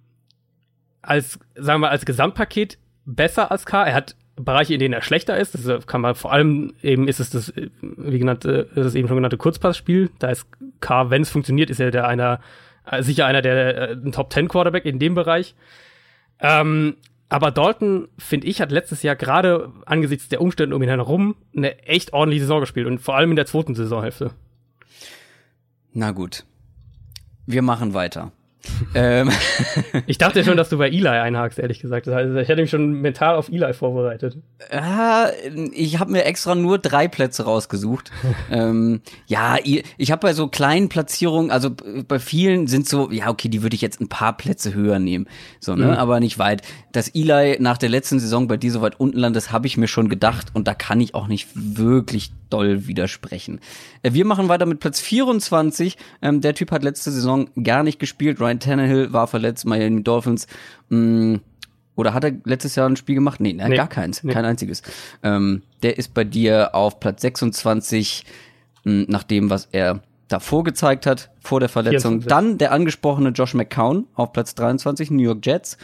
[SPEAKER 2] als, sagen wir, als Gesamtpaket besser als Carr. Er hat Bereiche, in denen er schlechter ist. Das kann man vor allem eben ist es das, wie genannt, das eben schon genannte Kurzpassspiel. Da ist Carr, wenn es funktioniert, ist er der einer äh, sicher einer der äh, ein Top 10 Quarterback in dem Bereich. Ähm, aber Dalton, finde ich, hat letztes Jahr gerade angesichts der Umstände um ihn herum eine echt ordentliche Saison gespielt und vor allem in der zweiten Saisonhälfte.
[SPEAKER 1] Na gut. Wir machen weiter ähm.
[SPEAKER 2] Ich dachte schon, dass du bei Eli einhakst, ehrlich gesagt. Also ich hätte mich schon mental auf Eli vorbereitet.
[SPEAKER 1] Ja, ich habe mir extra nur drei Plätze rausgesucht. ähm, ja, ich habe bei so kleinen Platzierungen, also bei vielen sind so, ja, okay, die würde ich jetzt ein paar Plätze höher nehmen. So, ne? Mhm. Aber nicht weit. Dass Eli nach der letzten Saison bei dir so weit unten landet, das habe ich mir schon gedacht und da kann ich auch nicht wirklich doll widersprechen. Äh, wir machen weiter mit Platz 24. Ähm, der Typ hat letzte Saison gar nicht gespielt. Ryan Tannehill war verletzt, Miami Dolphins. Mh, mm, oder hat er letztes Jahr ein Spiel gemacht? Nee, nee. gar keins, nee. kein einziges. Ähm, der ist bei dir auf Platz 26, mh, mm, nach dem, was er davor gezeigt hat, vor der Verletzung. 24. Dann der angesprochene Josh McCown auf Platz 23, New York Jets.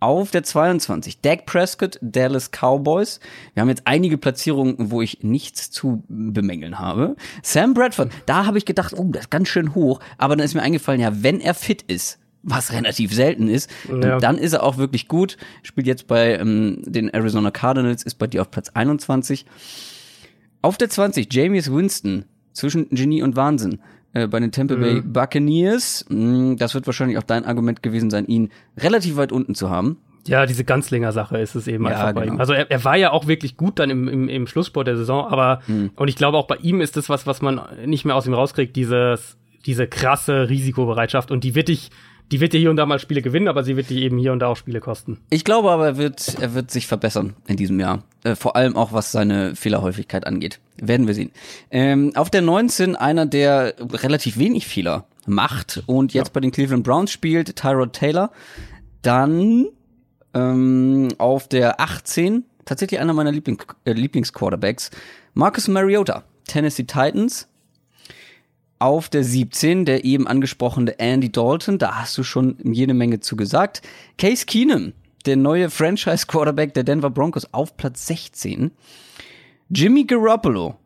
[SPEAKER 1] Auf der 22 Dak Prescott, Dallas Cowboys. Wir haben jetzt einige Platzierungen, wo ich nichts zu bemängeln habe. Sam Bradford, da habe ich gedacht, oh, das ist ganz schön hoch. Aber dann ist mir eingefallen, ja, wenn er fit ist, was relativ selten ist, ja. dann ist er auch wirklich gut. Spielt jetzt bei ähm, den Arizona Cardinals, ist bei dir auf Platz 21. Auf der 20 James Winston, zwischen Genie und Wahnsinn. Äh, bei den Tampa Bay mhm. Buccaneers. Mh, das wird wahrscheinlich auch dein Argument gewesen sein, ihn relativ weit unten zu haben.
[SPEAKER 2] Ja, diese Ganzlinger-Sache ist es eben ja, einfach bei genau. ihm. Also er, er war ja auch wirklich gut dann im, im, im Schlusssport der Saison, aber mhm. und ich glaube auch bei ihm ist das was, was man nicht mehr aus ihm rauskriegt, dieses, diese krasse Risikobereitschaft und die wird dich die wird dir hier und da mal Spiele gewinnen, aber sie wird dir eben hier und da auch Spiele kosten.
[SPEAKER 1] Ich glaube aber, er wird, er wird sich verbessern in diesem Jahr. Äh, vor allem auch, was seine Fehlerhäufigkeit angeht. Werden wir sehen. Ähm, auf der 19 einer, der relativ wenig Fehler macht und jetzt ja. bei den Cleveland Browns spielt, Tyrod Taylor. Dann ähm, auf der 18, tatsächlich einer meiner Lieblings äh, Lieblingsquarterbacks, Marcus Mariota, Tennessee Titans auf der 17 der eben angesprochene Andy Dalton, da hast du schon jede Menge zu gesagt. Case Keenum, der neue Franchise Quarterback der Denver Broncos auf Platz 16. Jimmy Garoppolo,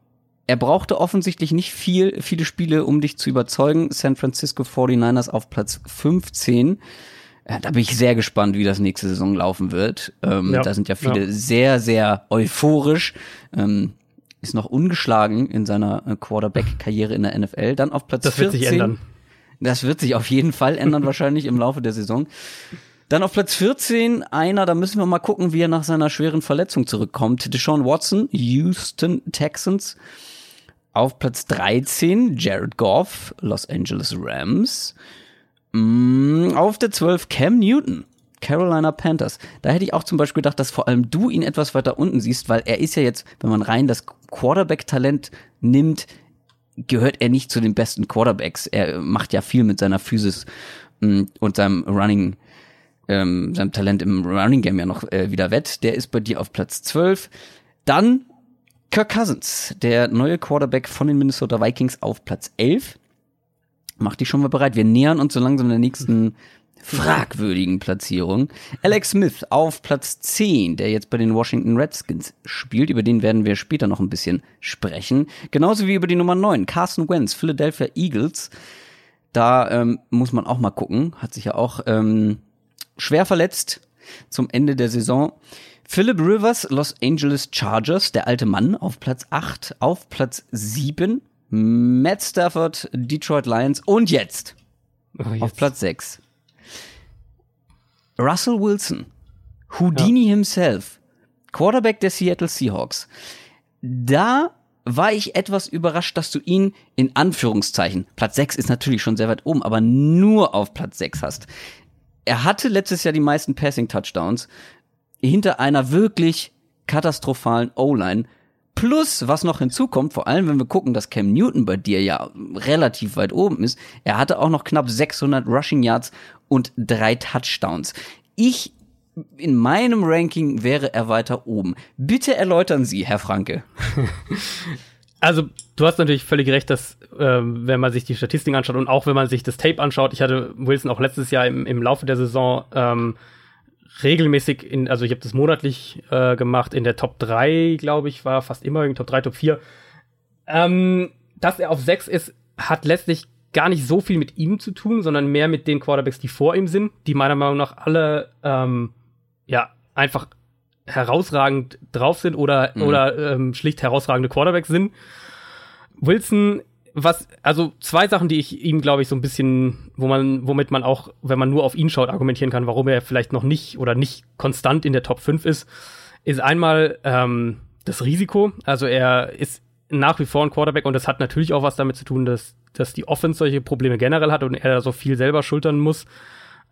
[SPEAKER 1] er brauchte offensichtlich nicht viel, viele Spiele, um dich zu überzeugen. San Francisco 49ers auf Platz 15. Ja, da bin ich sehr gespannt, wie das nächste Saison laufen wird. Ähm, ja. Da sind ja viele ja. sehr, sehr euphorisch. Ähm, ist noch ungeschlagen in seiner äh, Quarterback-Karriere in der NFL. Dann auf Platz
[SPEAKER 2] das
[SPEAKER 1] 14.
[SPEAKER 2] Das wird sich ändern.
[SPEAKER 1] Das wird sich auf jeden Fall ändern, wahrscheinlich im Laufe der Saison. Dann auf Platz 14 einer, da müssen wir mal gucken, wie er nach seiner schweren Verletzung zurückkommt. Deshaun Watson, Houston Texans. Auf Platz 13 Jared Goff, Los Angeles Rams. Mm, auf der 12 Cam Newton, Carolina Panthers. Da hätte ich auch zum Beispiel gedacht, dass vor allem du ihn etwas weiter unten siehst, weil er ist ja jetzt, wenn man rein das Quarterback-Talent nimmt, gehört er nicht zu den besten Quarterbacks. Er macht ja viel mit seiner Physis mm, und seinem Running, ähm, seinem Talent im Running Game ja noch äh, wieder wett. Der ist bei dir auf Platz 12. Dann Kirk Cousins, der neue Quarterback von den Minnesota Vikings auf Platz 11. Mach dich schon mal bereit. Wir nähern uns so langsam der nächsten fragwürdigen Platzierung. Alex Smith auf Platz 10, der jetzt bei den Washington Redskins spielt. Über den werden wir später noch ein bisschen sprechen. Genauso wie über die Nummer 9, Carson Wentz, Philadelphia Eagles. Da ähm, muss man auch mal gucken. Hat sich ja auch ähm, schwer verletzt zum Ende der Saison. Philip Rivers, Los Angeles Chargers, der alte Mann auf Platz 8, auf Platz 7 Matt Stafford, Detroit Lions und jetzt, oh, jetzt. auf Platz 6 Russell Wilson, Houdini ja. himself, Quarterback der Seattle Seahawks. Da war ich etwas überrascht, dass du ihn in Anführungszeichen, Platz 6 ist natürlich schon sehr weit oben, aber nur auf Platz 6 hast. Er hatte letztes Jahr die meisten Passing Touchdowns hinter einer wirklich katastrophalen O-Line. Plus, was noch hinzukommt, vor allem wenn wir gucken, dass Cam Newton bei dir ja relativ weit oben ist, er hatte auch noch knapp 600 Rushing Yards und drei Touchdowns. Ich, in meinem Ranking wäre er weiter oben. Bitte erläutern Sie, Herr Franke.
[SPEAKER 2] Also, du hast natürlich völlig recht, dass, äh, wenn man sich die Statistiken anschaut und auch wenn man sich das Tape anschaut, ich hatte Wilson auch letztes Jahr im, im Laufe der Saison ähm, regelmäßig in, also ich habe das monatlich äh, gemacht, in der Top 3, glaube ich, war fast immer in Top 3, Top 4. Ähm, dass er auf 6 ist, hat letztlich gar nicht so viel mit ihm zu tun, sondern mehr mit den Quarterbacks, die vor ihm sind, die meiner Meinung nach alle ähm, ja einfach herausragend drauf sind oder, mhm. oder ähm, schlicht herausragende Quarterbacks sind. Wilson was, also zwei Sachen, die ich ihm, glaube ich, so ein bisschen, wo man, womit man auch, wenn man nur auf ihn schaut, argumentieren kann, warum er vielleicht noch nicht oder nicht konstant in der Top 5 ist, ist einmal ähm, das Risiko. Also er ist nach wie vor ein Quarterback und das hat natürlich auch was damit zu tun, dass, dass die Offense solche Probleme generell hat und er so viel selber schultern muss.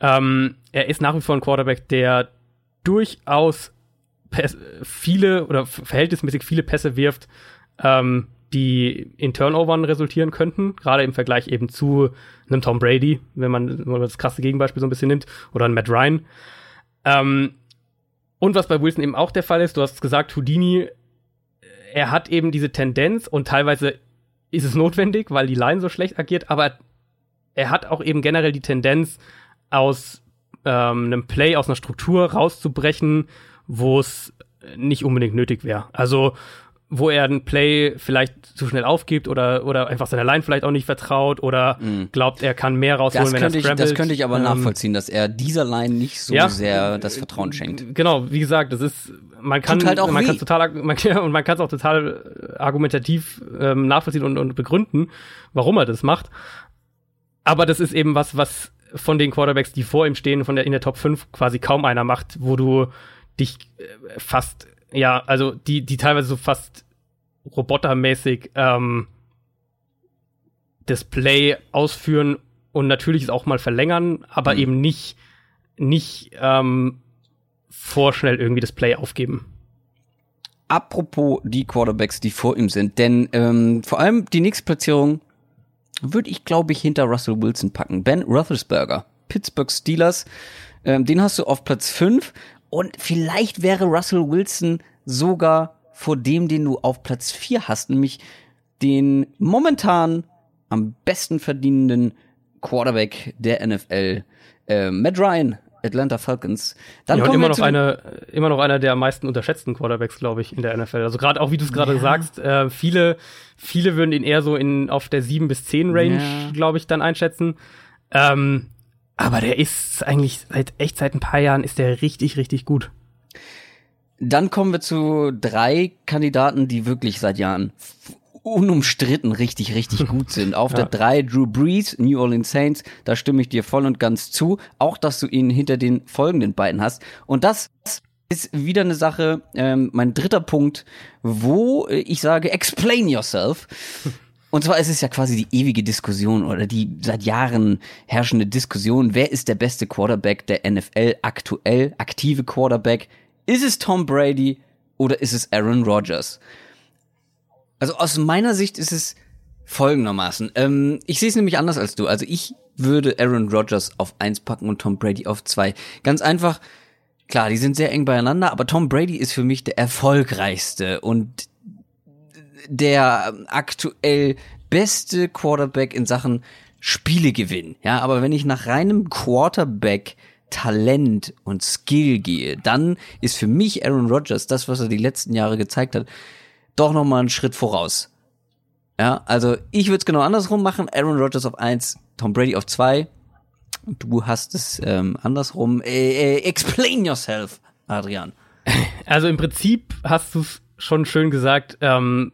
[SPEAKER 2] Ähm, er ist nach wie vor ein Quarterback, der durchaus viele oder verhältnismäßig viele Pässe wirft, ähm, die in Turnovern resultieren könnten, gerade im Vergleich eben zu einem Tom Brady, wenn man, wenn man das krasse Gegenbeispiel so ein bisschen nimmt, oder ein Matt Ryan. Ähm, und was bei Wilson eben auch der Fall ist, du hast gesagt, Houdini, er hat eben diese Tendenz und teilweise ist es notwendig, weil die Line so schlecht agiert, aber er hat auch eben generell die Tendenz, aus ähm, einem Play, aus einer Struktur rauszubrechen, wo es nicht unbedingt nötig wäre. Also wo er ein Play vielleicht zu schnell aufgibt oder, oder einfach seiner Line vielleicht auch nicht vertraut oder mm. glaubt, er kann mehr rausholen, das wenn er scrambled.
[SPEAKER 1] Ich, das könnte ich aber ähm, nachvollziehen, dass er dieser Line nicht so ja, sehr das Vertrauen schenkt.
[SPEAKER 2] Genau, wie gesagt, das ist, man kann, halt man kann total, man, und man kann es auch total argumentativ ähm, nachvollziehen und, und begründen, warum er das macht. Aber das ist eben was, was von den Quarterbacks, die vor ihm stehen, von der in der Top 5 quasi kaum einer macht, wo du dich äh, fast ja, also die, die teilweise so fast robotermäßig ähm, das Play ausführen und natürlich es auch mal verlängern, aber mhm. eben nicht, nicht ähm, vorschnell irgendwie das Play aufgeben.
[SPEAKER 1] Apropos die Quarterbacks, die vor ihm sind, denn ähm, vor allem die nächste Platzierung würde ich, glaube ich, hinter Russell Wilson packen. Ben Roethlisberger, Pittsburgh Steelers, ähm, den hast du auf Platz 5 und vielleicht wäre Russell Wilson sogar vor dem, den du auf Platz 4 hast, nämlich den momentan am besten verdienenden Quarterback der NFL, äh, Matt Ryan, Atlanta Falcons.
[SPEAKER 2] Dann ja, und immer noch, eine, immer noch einer der am meisten unterschätzten Quarterbacks, glaube ich, in der NFL. Also gerade auch, wie du es gerade ja. sagst, äh, viele, viele würden ihn eher so in auf der 7 bis 10 Range, ja. glaube ich, dann einschätzen. Ähm, Aber der ist eigentlich seit echt seit ein paar Jahren ist der richtig, richtig gut.
[SPEAKER 1] Dann kommen wir zu drei Kandidaten, die wirklich seit Jahren unumstritten richtig, richtig gut sind. Auf ja. der drei Drew Brees, New Orleans Saints, da stimme ich dir voll und ganz zu. Auch, dass du ihn hinter den folgenden beiden hast. Und das ist wieder eine Sache, ähm, mein dritter Punkt, wo ich sage, explain yourself. Und zwar ist es ja quasi die ewige Diskussion oder die seit Jahren herrschende Diskussion, wer ist der beste Quarterback der NFL aktuell, aktive Quarterback? Ist es Tom Brady oder ist es Aaron Rodgers? Also aus meiner Sicht ist es folgendermaßen. Ähm, ich sehe es nämlich anders als du. Also ich würde Aaron Rodgers auf eins packen und Tom Brady auf zwei. Ganz einfach, klar, die sind sehr eng beieinander, aber Tom Brady ist für mich der erfolgreichste und der aktuell beste Quarterback in Sachen Spielegewinn. Ja, aber wenn ich nach reinem Quarterback Talent und Skill gehe, dann ist für mich Aaron Rodgers das, was er die letzten Jahre gezeigt hat, doch noch mal einen Schritt voraus. Ja, also ich würde es genau andersrum machen. Aaron Rodgers auf eins, Tom Brady auf zwei. Du hast es ähm, andersrum. Äh, äh, explain yourself, Adrian.
[SPEAKER 2] Also im Prinzip hast du es schon schön gesagt. Ähm,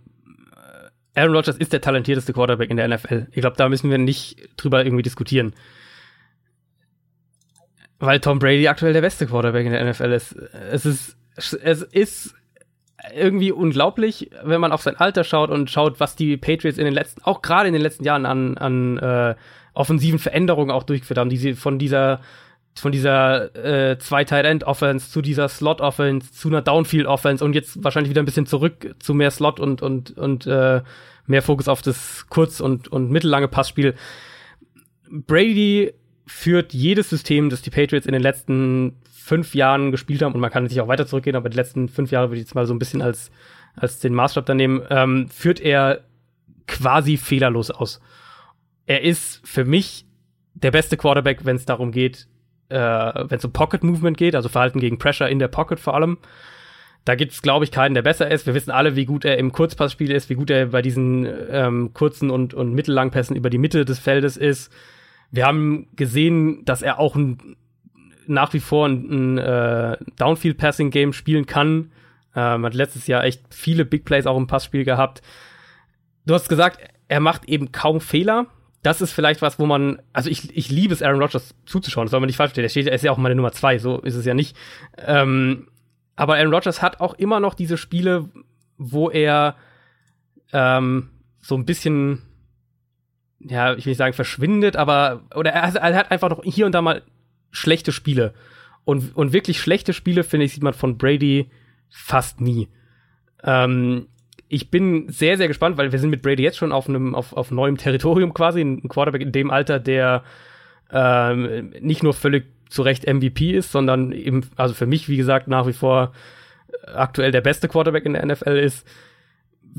[SPEAKER 2] Aaron Rodgers ist der talentierteste Quarterback in der NFL. Ich glaube, da müssen wir nicht drüber irgendwie diskutieren. Weil Tom Brady aktuell der beste Quarterback in der NFL ist. Es ist, es ist irgendwie unglaublich, wenn man auf sein Alter schaut und schaut, was die Patriots in den letzten, auch gerade in den letzten Jahren an, an äh, offensiven Veränderungen auch durchgeführt haben, die sie von dieser von dieser äh, zwei Tight End Offense zu dieser Slot Offense zu einer Downfield Offense und jetzt wahrscheinlich wieder ein bisschen zurück zu mehr Slot und und und äh, mehr Fokus auf das kurz und und mittellange Passspiel. Brady führt jedes System, das die Patriots in den letzten fünf Jahren gespielt haben und man kann sich auch weiter zurückgehen, aber die letzten fünf Jahre würde ich jetzt mal so ein bisschen als als den Maßstab daneben, ähm, führt er quasi fehlerlos aus. Er ist für mich der beste Quarterback, wenn es darum geht, äh, wenn es um Pocket Movement geht, also Verhalten gegen Pressure in der Pocket vor allem. Da gibt es, glaube ich, keinen, der besser ist. Wir wissen alle, wie gut er im Kurzpassspiel ist, wie gut er bei diesen ähm, kurzen und, und Mittellangpässen über die Mitte des Feldes ist. Wir haben gesehen, dass er auch ein, nach wie vor ein, ein äh, Downfield-Passing-Game spielen kann. Ähm, hat letztes Jahr echt viele Big Plays auch im Passspiel gehabt. Du hast gesagt, er macht eben kaum Fehler das ist vielleicht was, wo man, also ich, ich liebe es, Aaron Rodgers zuzuschauen, das soll man nicht falsch verstehen. Er steht, er ist ja auch meine Nummer zwei, so ist es ja nicht. Ähm, aber Aaron Rodgers hat auch immer noch diese Spiele, wo er ähm, so ein bisschen, ja, ich will nicht sagen verschwindet, aber, oder er, er hat einfach noch hier und da mal schlechte Spiele. Und, und wirklich schlechte Spiele, finde ich, sieht man von Brady fast nie. Ähm, ich bin sehr, sehr gespannt, weil wir sind mit Brady jetzt schon auf einem, auf, auf neuem Territorium quasi, ein Quarterback in dem Alter, der ähm, nicht nur völlig zu Recht MVP ist, sondern eben, also für mich, wie gesagt, nach wie vor aktuell der beste Quarterback in der NFL ist.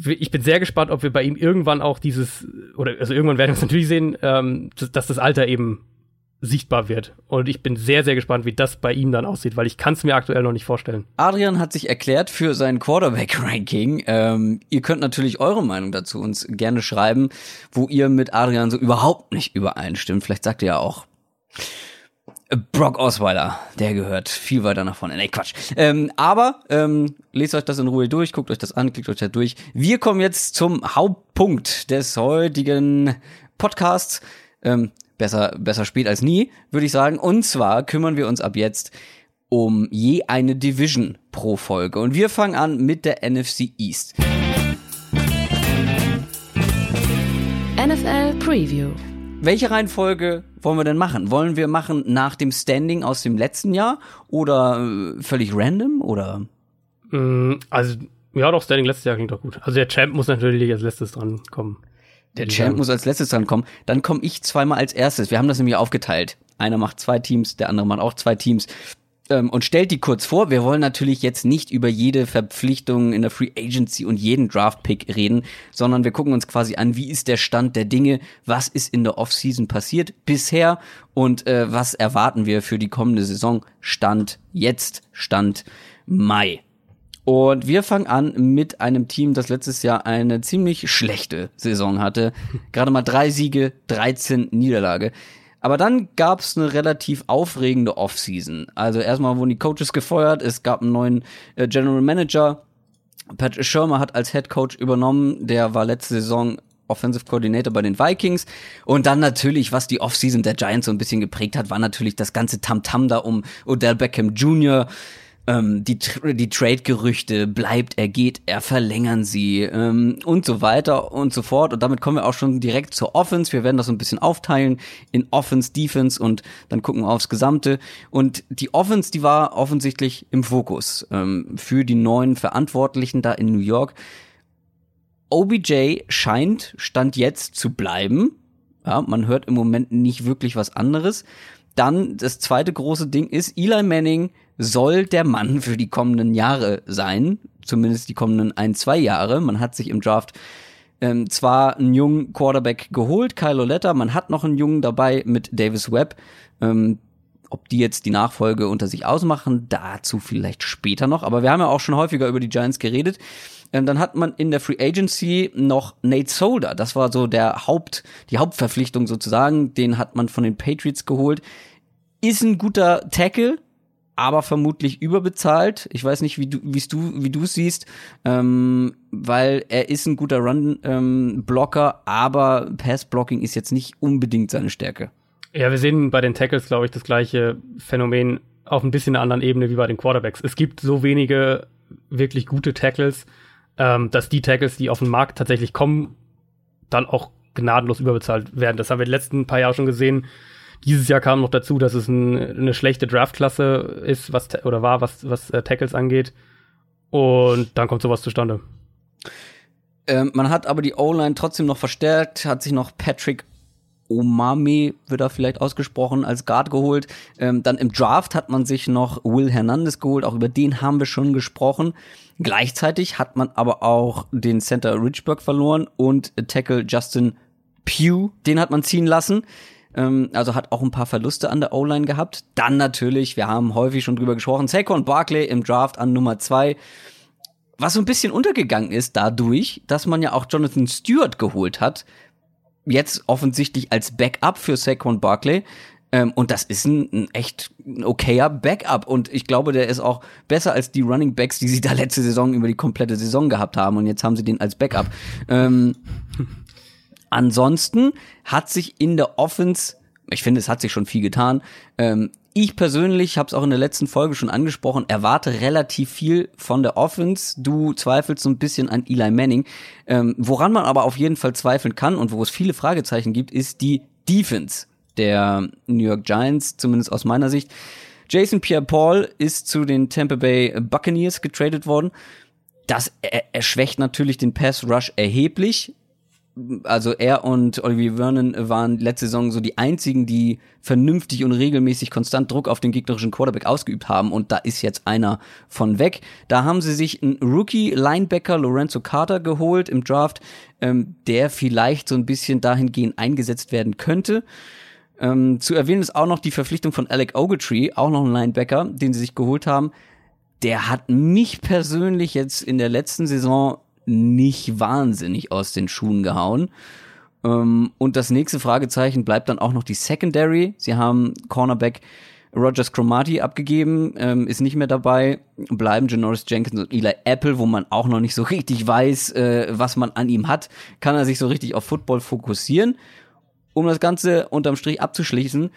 [SPEAKER 2] Ich bin sehr gespannt, ob wir bei ihm irgendwann auch dieses, oder also irgendwann werden wir es natürlich sehen, ähm, dass, dass das Alter eben sichtbar wird. Und ich bin sehr, sehr gespannt, wie das bei ihm dann aussieht, weil ich kann es mir aktuell noch nicht vorstellen.
[SPEAKER 1] Adrian hat sich erklärt für sein Quarterback-Ranking. Ähm, ihr könnt natürlich eure Meinung dazu uns gerne schreiben, wo ihr mit Adrian so überhaupt nicht übereinstimmt. Vielleicht sagt ihr ja auch, Brock Osweiler, der gehört viel weiter nach vorne. Nee, Quatsch. Ähm, aber ähm, lest euch das in Ruhe durch, guckt euch das an, klickt euch da durch. Wir kommen jetzt zum Hauptpunkt des heutigen Podcasts. Ähm, besser, besser spät als nie, würde ich sagen. Und zwar kümmern wir uns ab jetzt um je eine Division pro Folge. Und wir fangen an mit der NFC East.
[SPEAKER 3] NFL Preview.
[SPEAKER 1] Welche Reihenfolge wollen wir denn machen? Wollen wir machen nach dem Standing aus dem letzten Jahr oder äh, völlig random oder?
[SPEAKER 2] Mm, also ja, doch Standing letztes Jahr klingt doch gut. Also der Champ muss natürlich als letztes dran kommen.
[SPEAKER 1] Der Champ muss als letztes dran kommen. Dann komme ich zweimal als erstes. Wir haben das nämlich aufgeteilt. Einer macht zwei Teams, der andere macht auch zwei Teams. Ähm, und stellt die kurz vor. Wir wollen natürlich jetzt nicht über jede Verpflichtung in der Free Agency und jeden Draft-Pick reden, sondern wir gucken uns quasi an, wie ist der Stand der Dinge, was ist in der Offseason passiert bisher und äh, was erwarten wir für die kommende Saison. Stand jetzt, Stand Mai. Und wir fangen an mit einem Team, das letztes Jahr eine ziemlich schlechte Saison hatte. Gerade mal drei Siege, 13 Niederlage. Aber dann gab es eine relativ aufregende Offseason. Also erstmal wurden die Coaches gefeuert, es gab einen neuen äh, General Manager. Patrick Schirmer hat als Head Coach übernommen, der war letzte Saison Offensive Coordinator bei den Vikings. Und dann natürlich, was die Offseason der Giants so ein bisschen geprägt hat, war natürlich das ganze Tamtam -Tam da um Odell Beckham Jr., ähm, die, die Trade-Gerüchte, bleibt er, geht er, verlängern sie ähm, und so weiter und so fort. Und damit kommen wir auch schon direkt zur Offense. Wir werden das so ein bisschen aufteilen in Offense, Defense und dann gucken wir aufs Gesamte. Und die Offense, die war offensichtlich im Fokus ähm, für die neuen Verantwortlichen da in New York. OBJ scheint, stand jetzt zu bleiben. Ja, man hört im Moment nicht wirklich was anderes. Dann das zweite große Ding ist, Eli Manning soll der Mann für die kommenden Jahre sein, zumindest die kommenden ein, zwei Jahre. Man hat sich im Draft ähm, zwar einen jungen Quarterback geholt, Kyle Oletta, man hat noch einen Jungen dabei mit Davis Webb. Ähm, ob die jetzt die Nachfolge unter sich ausmachen, dazu vielleicht später noch. Aber wir haben ja auch schon häufiger über die Giants geredet. Ähm, dann hat man in der Free Agency noch Nate Solder. Das war so der Haupt, die Hauptverpflichtung sozusagen. Den hat man von den Patriots geholt. Ist ein guter Tackle, aber vermutlich überbezahlt. Ich weiß nicht, wie du, du, wie du siehst, ähm, weil er ist ein guter Run-Blocker, ähm, aber Pass-Blocking ist jetzt nicht unbedingt seine Stärke.
[SPEAKER 2] Ja, wir sehen bei den Tackles, glaube ich, das gleiche Phänomen auf ein bisschen einer anderen Ebene wie bei den Quarterbacks. Es gibt so wenige wirklich gute Tackles, ähm, dass die Tackles, die auf den Markt tatsächlich kommen, dann auch gnadenlos überbezahlt werden. Das haben wir die letzten paar Jahre schon gesehen. Dieses Jahr kam noch dazu, dass es ein, eine schlechte Draftklasse ist, was oder war, was, was äh, Tackles angeht. Und dann kommt sowas zustande.
[SPEAKER 1] Ähm, man hat aber die O-Line trotzdem noch verstärkt, hat sich noch Patrick Omame, wird er vielleicht ausgesprochen, als Guard geholt. Ähm, dann im Draft hat man sich noch Will Hernandez geholt, auch über den haben wir schon gesprochen. Gleichzeitig hat man aber auch den Center Richburg verloren und Tackle Justin Pugh, den hat man ziehen lassen. Ähm, also hat auch ein paar Verluste an der O-Line gehabt. Dann natürlich, wir haben häufig schon drüber gesprochen, Saquon Barkley im Draft an Nummer zwei. Was so ein bisschen untergegangen ist dadurch, dass man ja auch Jonathan Stewart geholt hat. Jetzt offensichtlich als Backup für Saquon Barkley. Ähm, und das ist ein, ein echt okayer Backup. Und ich glaube, der ist auch besser als die Running Backs, die sie da letzte Saison über die komplette Saison gehabt haben. Und jetzt haben sie den als Backup. Ähm, Ansonsten hat sich in der Offense, ich finde, es hat sich schon viel getan. Ähm, ich persönlich habe es auch in der letzten Folge schon angesprochen, erwarte relativ viel von der Offense. Du zweifelst so ein bisschen an Eli Manning. Ähm, woran man aber auf jeden Fall zweifeln kann und wo es viele Fragezeichen gibt, ist die Defense der New York Giants, zumindest aus meiner Sicht. Jason Pierre-Paul ist zu den Tampa Bay Buccaneers getradet worden. Das erschwächt natürlich den Pass Rush erheblich also er und Olivier Vernon waren letzte Saison so die einzigen, die vernünftig und regelmäßig konstant Druck auf den gegnerischen Quarterback ausgeübt haben und da ist jetzt einer von weg. Da haben sie sich einen Rookie-Linebacker Lorenzo Carter geholt im Draft, ähm, der vielleicht so ein bisschen dahingehend eingesetzt werden könnte. Ähm, zu erwähnen ist auch noch die Verpflichtung von Alec Ogletree, auch noch ein Linebacker, den sie sich geholt haben. Der hat mich persönlich jetzt in der letzten Saison nicht wahnsinnig aus den Schuhen gehauen. Ähm, und das nächste Fragezeichen bleibt dann auch noch die Secondary. Sie haben Cornerback Rogers Cromartie abgegeben, ähm, ist nicht mehr dabei. Bleiben Janoris Jenkins und Eli Apple, wo man auch noch nicht so richtig weiß, äh, was man an ihm hat. Kann er sich so richtig auf Football fokussieren? Um das Ganze unterm Strich abzuschließen,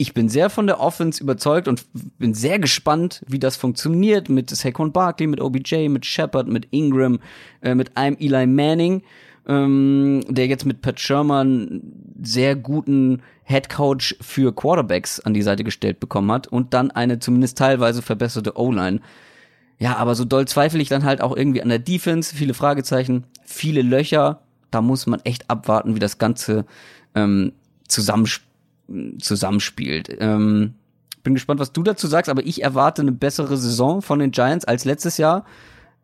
[SPEAKER 1] ich bin sehr von der Offense überzeugt und bin sehr gespannt, wie das funktioniert mit Saquon Barkley, mit OBJ, mit Shepard, mit Ingram, äh, mit einem Eli Manning, ähm, der jetzt mit Pat Sherman sehr guten Head Coach für Quarterbacks an die Seite gestellt bekommen hat und dann eine zumindest teilweise verbesserte O-Line. Ja, aber so doll zweifle ich dann halt auch irgendwie an der Defense, viele Fragezeichen, viele Löcher. Da muss man echt abwarten, wie das Ganze ähm, zusammenspielt zusammenspielt. Ähm, bin gespannt, was du dazu sagst, aber ich erwarte eine bessere Saison von den Giants als letztes Jahr.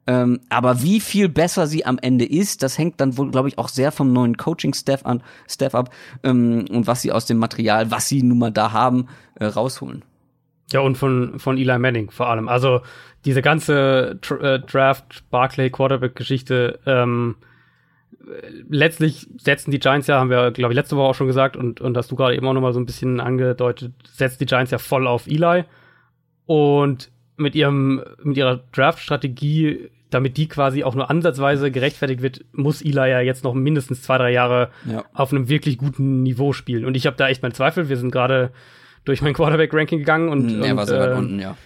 [SPEAKER 1] Ähm, aber wie viel besser sie am Ende ist, das hängt dann wohl, glaube ich, auch sehr vom neuen Coaching-Staff an, Staff ab ähm, und was sie aus dem Material, was sie nun mal da haben, äh, rausholen.
[SPEAKER 2] Ja, und von, von Eli Manning vor allem. Also diese ganze Tra äh, Draft, Barclay, Quarterback-Geschichte, ähm, letztlich setzen die Giants ja, haben wir, glaube ich, letzte Woche auch schon gesagt und, und hast du gerade eben auch nochmal so ein bisschen angedeutet, setzen die Giants ja voll auf Eli. Und mit ihrem, mit ihrer Draft-Strategie, damit die quasi auch nur ansatzweise gerechtfertigt wird, muss Eli ja jetzt noch mindestens zwei, drei Jahre ja. auf einem wirklich guten Niveau spielen. Und ich habe da echt meinen Zweifel. Wir sind gerade durch mein Quarterback-Ranking gegangen und.
[SPEAKER 1] Er
[SPEAKER 2] und,
[SPEAKER 1] war so weit äh, unten, ja.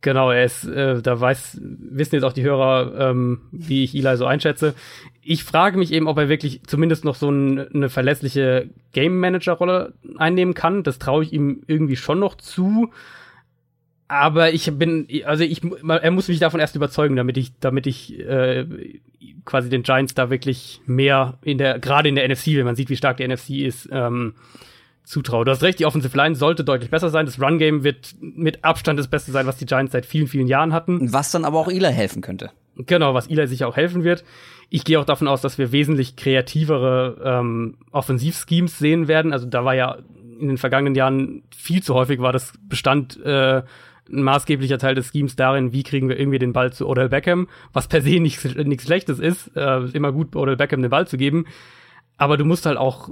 [SPEAKER 2] Genau, er ist, äh, da weiß, wissen jetzt auch die Hörer, ähm, wie ich Eli so einschätze. Ich frage mich eben, ob er wirklich zumindest noch so ein, eine verlässliche Game Manager-Rolle einnehmen kann. Das traue ich ihm irgendwie schon noch zu. Aber ich bin, also ich, er muss mich davon erst überzeugen, damit ich, damit ich äh, quasi den Giants da wirklich mehr in der, gerade in der NFC, wenn man sieht, wie stark die NFC ist, ähm, zutraue. Du hast recht, die Offensive Line sollte deutlich besser sein. Das Run Game wird mit Abstand das Beste sein, was die Giants seit vielen, vielen Jahren hatten.
[SPEAKER 1] Was dann aber auch Eli helfen könnte.
[SPEAKER 2] Genau, was Eli sicher auch helfen wird. Ich gehe auch davon aus, dass wir wesentlich kreativere ähm, Offensivschemes sehen werden. Also da war ja in den vergangenen Jahren viel zu häufig war das Bestand äh, ein maßgeblicher Teil des Schemes darin, wie kriegen wir irgendwie den Ball zu Odell Beckham, was per se nichts Schlechtes ist, äh, immer gut Odell Beckham den Ball zu geben, aber du musst halt auch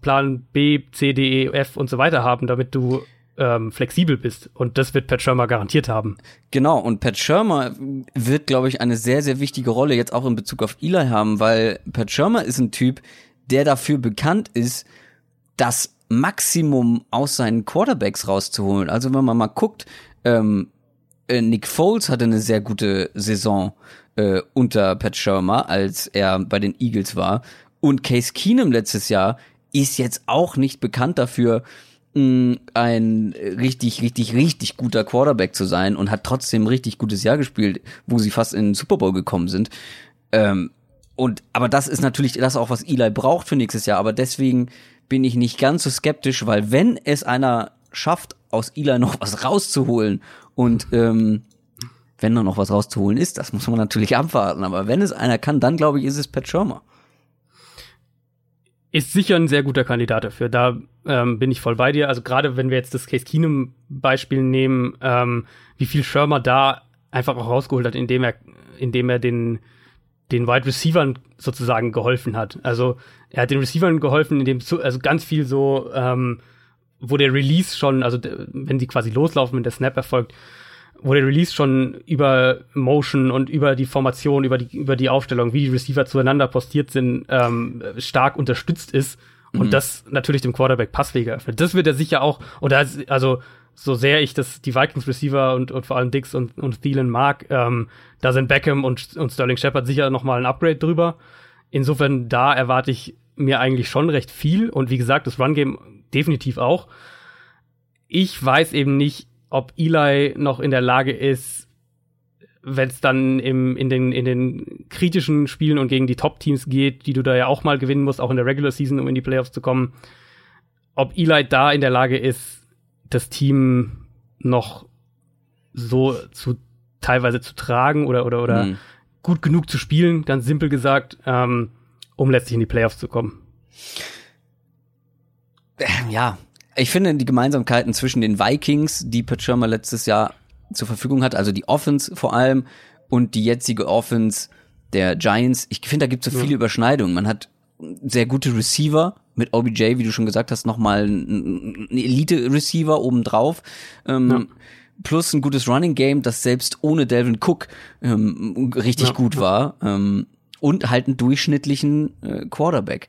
[SPEAKER 2] Plan B, C, D, E, F und so weiter haben, damit du ähm, flexibel bist. Und das wird Pat Schirmer garantiert haben.
[SPEAKER 1] Genau, und Pat Schirmer wird, glaube ich, eine sehr, sehr wichtige Rolle jetzt auch in Bezug auf Eli haben, weil Pat Schirmer ist ein Typ, der dafür bekannt ist, dass Maximum aus seinen Quarterbacks rauszuholen. Also wenn man mal guckt, ähm, äh, Nick Foles hatte eine sehr gute Saison äh, unter Pat Shermer, als er bei den Eagles war. Und Case Keenum letztes Jahr ist jetzt auch nicht bekannt dafür, mh, ein richtig, richtig, richtig guter Quarterback zu sein und hat trotzdem ein richtig gutes Jahr gespielt, wo sie fast in den Super Bowl gekommen sind. Ähm, und aber das ist natürlich das auch, was Eli braucht für nächstes Jahr. Aber deswegen bin ich nicht ganz so skeptisch, weil wenn es einer schafft, aus Eli noch was rauszuholen und ähm, wenn da noch was rauszuholen ist, das muss man natürlich abwarten. Aber wenn es einer kann, dann glaube ich, ist es Pat Schirmer.
[SPEAKER 2] Ist sicher ein sehr guter Kandidat dafür. Da ähm, bin ich voll bei dir. Also gerade wenn wir jetzt das Case Keenum Beispiel nehmen, ähm, wie viel Schirmer da einfach auch rausgeholt hat, indem er, indem er den den Wide Receivern sozusagen geholfen hat. Also er hat den Receivern geholfen, indem so, also ganz viel so, ähm, wo der Release schon, also wenn die quasi loslaufen, wenn der Snap erfolgt, wo der Release schon über Motion und über die Formation, über die, über die Aufstellung, wie die Receiver zueinander postiert sind, ähm, stark unterstützt ist. Und mhm. das natürlich dem Quarterback Passwege öffnet. Das wird er sicher auch, und also so sehr ich das die Vikings Receiver und, und vor allem Dix und, und Thielen mag, ähm, da sind Beckham und, und Sterling Shepard sicher noch mal ein Upgrade drüber. Insofern da erwarte ich mir eigentlich schon recht viel und wie gesagt, das Run Game definitiv auch. Ich weiß eben nicht, ob Eli noch in der Lage ist, wenn es dann im, in, den, in den kritischen Spielen und gegen die Top-Teams geht, die du da ja auch mal gewinnen musst, auch in der Regular Season, um in die Playoffs zu kommen, ob Eli da in der Lage ist, das Team noch so zu teilweise zu tragen oder oder oder mhm. gut genug zu spielen, ganz simpel gesagt, ähm, um letztlich in die Playoffs zu kommen.
[SPEAKER 1] Ähm, ja, ich finde die Gemeinsamkeiten zwischen den Vikings, die Pat Schirmer letztes Jahr zur Verfügung hat, also die Offense vor allem und die jetzige Offense der Giants. Ich finde, da gibt es so viele ja. Überschneidungen. Man hat sehr gute Receiver, mit OBJ, wie du schon gesagt hast, nochmal ein Elite-Receiver obendrauf. Ähm, ja. Plus ein gutes Running Game, das selbst ohne Delvin Cook ähm, richtig ja. gut war. Ähm, und halt einen durchschnittlichen äh, Quarterback.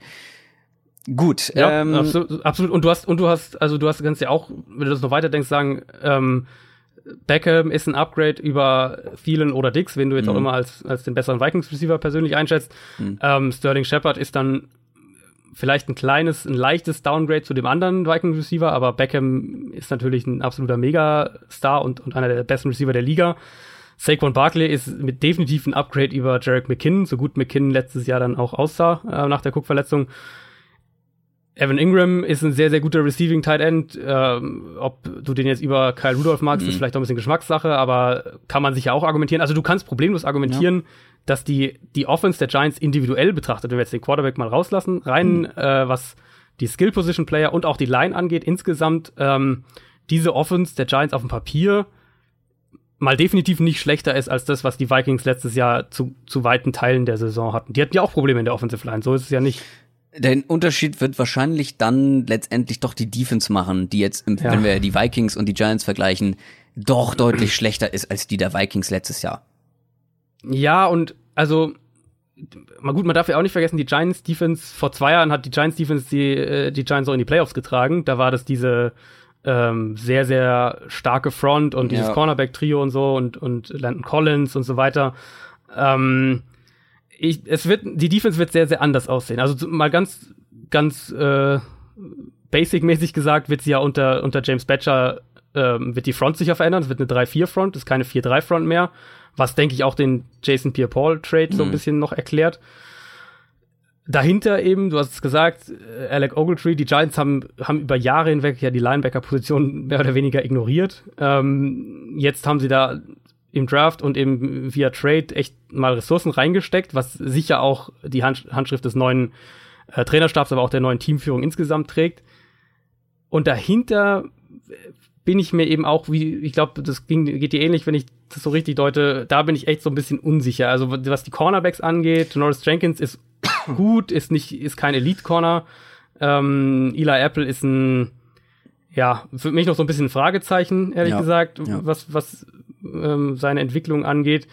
[SPEAKER 1] Gut.
[SPEAKER 2] Ja, ähm, absolut, absolut. Und du hast, und du hast, also du hast, kannst ja auch, wenn du das noch weiter denkst, sagen, ähm, Beckham ist ein Upgrade über Thielen oder Dix, wenn du jetzt mhm. auch immer als, als den besseren Vikings-Receiver persönlich einschätzt. Mhm. Ähm, Sterling Shepard ist dann vielleicht ein kleines, ein leichtes Downgrade zu dem anderen Viking Receiver, aber Beckham ist natürlich ein absoluter Megastar und, und einer der besten Receiver der Liga. Saquon Barkley ist mit definitiv ein Upgrade über Jarek McKinnon, so gut McKinnon letztes Jahr dann auch aussah äh, nach der Cook-Verletzung. Evan Ingram ist ein sehr, sehr guter Receiving Tight End. Ähm, ob du den jetzt über Kyle Rudolph magst, mhm. ist vielleicht auch ein bisschen Geschmackssache, aber kann man sich ja auch argumentieren. Also du kannst problemlos argumentieren, ja dass die, die Offense der Giants individuell betrachtet, wenn wir jetzt den Quarterback mal rauslassen, rein mhm. äh, was die Skill-Position-Player und auch die Line angeht, insgesamt ähm, diese Offense der Giants auf dem Papier mal definitiv nicht schlechter ist als das, was die Vikings letztes Jahr zu, zu weiten Teilen der Saison hatten. Die hatten ja auch Probleme in der Offensive Line, so ist es ja nicht.
[SPEAKER 1] Der Unterschied wird wahrscheinlich dann letztendlich doch die Defense machen, die jetzt, im, ja. wenn wir die Vikings und die Giants vergleichen, doch deutlich schlechter ist als die der Vikings letztes Jahr.
[SPEAKER 2] Ja, und also mal gut, man darf ja auch nicht vergessen, die Giants Defense vor zwei Jahren hat die Giants Defense die, äh, die Giants auch in die Playoffs getragen. Da war das diese ähm, sehr, sehr starke Front und dieses ja. Cornerback-Trio und so und, und Landon Collins und so weiter. Ähm, ich, es wird, die Defense wird sehr, sehr anders aussehen. Also mal ganz, ganz äh, basic-mäßig gesagt, wird sie ja unter, unter James Batcher ähm, wird die Front sicher verändern. Es wird eine 3-4-Front, es ist keine 4-3-Front mehr was denke ich auch den Jason Pierre-Paul-Trade mhm. so ein mhm. bisschen noch erklärt. Dahinter eben, du hast es gesagt, äh, Alec Ogletree, die Giants haben, haben über Jahre hinweg ja die Linebacker-Position mehr oder weniger ignoriert. Ähm, jetzt haben sie da im Draft und eben via Trade echt mal Ressourcen reingesteckt, was sicher auch die Hand Handschrift des neuen äh, Trainerstabs, aber auch der neuen Teamführung insgesamt trägt. Und dahinter bin ich mir eben auch, wie, ich glaube, das ging, geht dir ähnlich, wenn ich das so richtig deute, da bin ich echt so ein bisschen unsicher. Also was die Cornerbacks angeht, Norris Jenkins ist gut, ist nicht, ist kein Elite-Corner. Ähm, Eli Apple ist ein, ja, für mich noch so ein bisschen ein Fragezeichen, ehrlich ja, gesagt, ja. was, was ähm, seine Entwicklung angeht.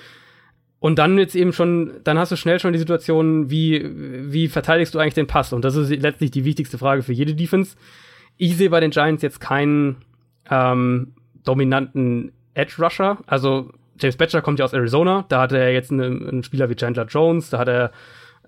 [SPEAKER 2] Und dann jetzt eben schon, dann hast du schnell schon die Situation, wie, wie verteidigst du eigentlich den Pass? Und das ist letztlich die wichtigste Frage für jede Defense. Ich sehe bei den Giants jetzt keinen ähm, dominanten Edge Rusher. Also James Batcher kommt ja aus Arizona, da hatte er jetzt einen, einen Spieler wie Chandler Jones, da hat er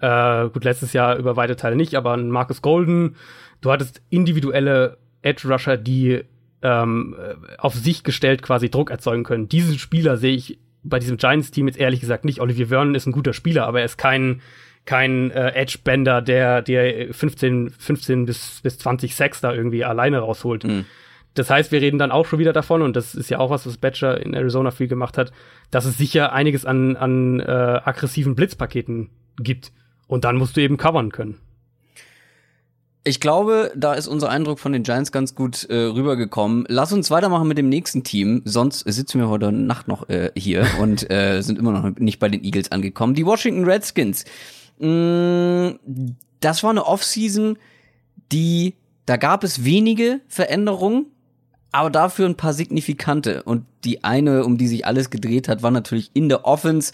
[SPEAKER 2] äh, gut letztes Jahr über weite Teile nicht, aber einen Marcus Golden. Du hattest individuelle Edge Rusher, die ähm, auf sich gestellt quasi Druck erzeugen können. Diesen Spieler sehe ich bei diesem Giants-Team jetzt ehrlich gesagt nicht. Olivier Vernon ist ein guter Spieler, aber er ist kein kein äh, Edge-Bender, der der 15, 15 bis, bis 20 Sacks da irgendwie alleine rausholt. Mhm. Das heißt, wir reden dann auch schon wieder davon, und das ist ja auch was, was Batcher in Arizona viel gemacht hat, dass es sicher einiges an, an äh, aggressiven Blitzpaketen gibt. Und dann musst du eben covern können.
[SPEAKER 1] Ich glaube, da ist unser Eindruck von den Giants ganz gut äh, rübergekommen. Lass uns weitermachen mit dem nächsten Team, sonst sitzen wir heute Nacht noch äh, hier und äh, sind immer noch nicht bei den Eagles angekommen. Die Washington Redskins. Mm, das war eine Offseason, die da gab es wenige Veränderungen aber dafür ein paar signifikante. Und die eine, um die sich alles gedreht hat, war natürlich in der Offense.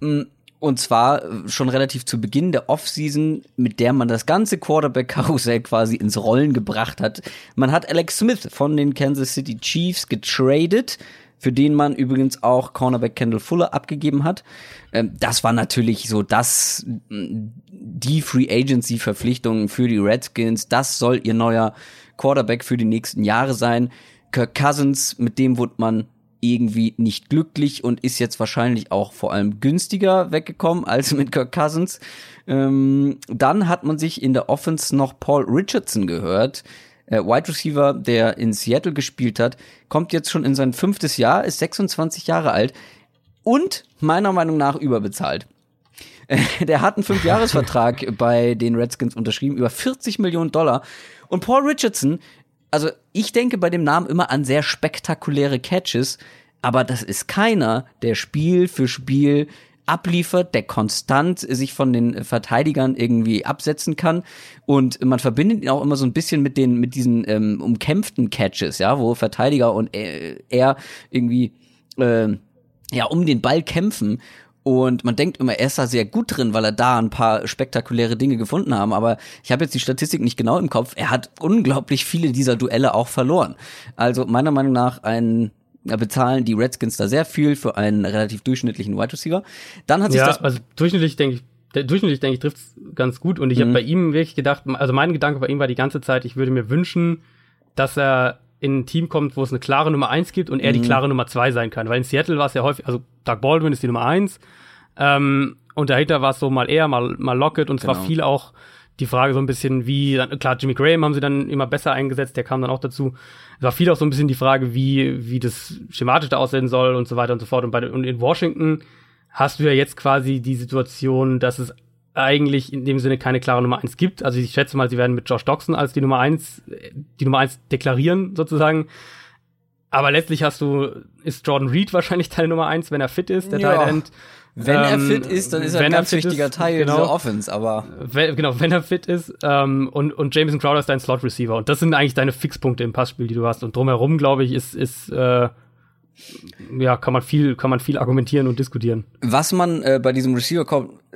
[SPEAKER 1] Mm, und zwar äh, schon relativ zu Beginn der Offseason, mit der man das ganze Quarterback-Karussell quasi ins Rollen gebracht hat. Man hat Alex Smith von den Kansas City Chiefs getradet, für den man übrigens auch Cornerback Kendall Fuller abgegeben hat. Ähm, das war natürlich so das, mm, die Free Agency Verpflichtung für die Redskins. Das soll ihr neuer Quarterback für die nächsten Jahre sein. Kirk Cousins, mit dem wurde man irgendwie nicht glücklich und ist jetzt wahrscheinlich auch vor allem günstiger weggekommen als mit Kirk Cousins. Ähm, dann hat man sich in der Offense noch Paul Richardson gehört, äh, Wide Receiver, der in Seattle gespielt hat, kommt jetzt schon in sein fünftes Jahr, ist 26 Jahre alt und meiner Meinung nach überbezahlt. der hat einen Fünfjahresvertrag bei den Redskins unterschrieben, über 40 Millionen Dollar. Und Paul Richardson, also ich denke bei dem Namen immer an sehr spektakuläre Catches, aber das ist keiner, der Spiel für Spiel abliefert, der konstant sich von den Verteidigern irgendwie absetzen kann. Und man verbindet ihn auch immer so ein bisschen mit den, mit diesen ähm, umkämpften Catches, ja, wo Verteidiger und er, er irgendwie äh, ja um den Ball kämpfen. Und man denkt immer, er ist da sehr gut drin, weil er da ein paar spektakuläre Dinge gefunden haben. Aber ich habe jetzt die Statistik nicht genau im Kopf. Er hat unglaublich viele dieser Duelle auch verloren. Also meiner Meinung nach ein bezahlen die Redskins da sehr viel für einen relativ durchschnittlichen Wide Receiver. Dann hat sich
[SPEAKER 2] ja,
[SPEAKER 1] das
[SPEAKER 2] also durchschnittlich denke ich durchschnittlich denke ich trifft's ganz gut und ich mhm. habe bei ihm wirklich gedacht, also mein Gedanke bei ihm war die ganze Zeit, ich würde mir wünschen, dass er in ein Team kommt, wo es eine klare Nummer eins gibt und er mhm. die klare Nummer zwei sein kann. Weil in Seattle war es ja häufig, also Doug Baldwin ist die Nummer eins ähm, und dahinter war es so mal er, mal, mal Lockett und genau. war viel auch die Frage so ein bisschen, wie, klar, Jimmy Graham haben sie dann immer besser eingesetzt, der kam dann auch dazu. Es war viel auch so ein bisschen die Frage, wie, wie das schematisch da aussehen soll und so weiter und so fort. Und, bei, und in Washington hast du ja jetzt quasi die Situation, dass es eigentlich in dem Sinne keine klare Nummer eins gibt. Also ich schätze mal, sie werden mit Josh Doxson als die Nummer eins, die Nummer eins deklarieren sozusagen. Aber letztlich hast du, ist Jordan Reed wahrscheinlich deine Nummer eins, wenn er fit ist, der ja. Tight End.
[SPEAKER 1] Wenn ähm, er fit ist, dann ist er ein ganz wichtiger ist, Teil genau, dieser Offense, aber.
[SPEAKER 2] Wenn, genau, wenn er fit ist. Ähm, und, und Jameson Crowder ist dein Slot-Receiver. Und das sind eigentlich deine Fixpunkte im Passspiel, die du hast. Und drumherum, glaube ich, ist, ist äh, ja, kann man viel, kann man viel argumentieren und diskutieren.
[SPEAKER 1] Was man äh, bei diesem Receiver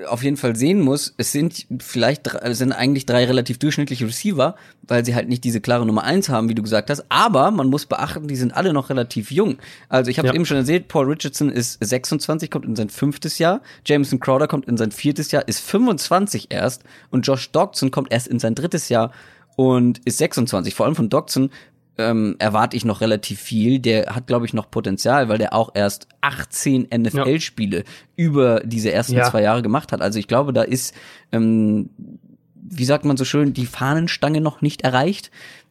[SPEAKER 1] auf jeden Fall sehen muss, es sind vielleicht es sind eigentlich drei relativ durchschnittliche Receiver, weil sie halt nicht diese klare Nummer eins haben, wie du gesagt hast. Aber man muss beachten, die sind alle noch relativ jung. Also ich habe ja. eben schon erzählt, Paul Richardson ist 26, kommt in sein fünftes Jahr. Jameson Crowder kommt in sein viertes Jahr, ist 25 erst. Und Josh Dodson kommt erst in sein drittes Jahr und ist 26. Vor allem von Dodson ähm, erwarte ich noch relativ viel. Der hat, glaube ich, noch Potenzial, weil der auch erst 18 NFL-Spiele ja. über diese ersten ja. zwei Jahre gemacht hat. Also ich glaube, da ist, ähm, wie sagt man so schön, die Fahnenstange noch nicht erreicht.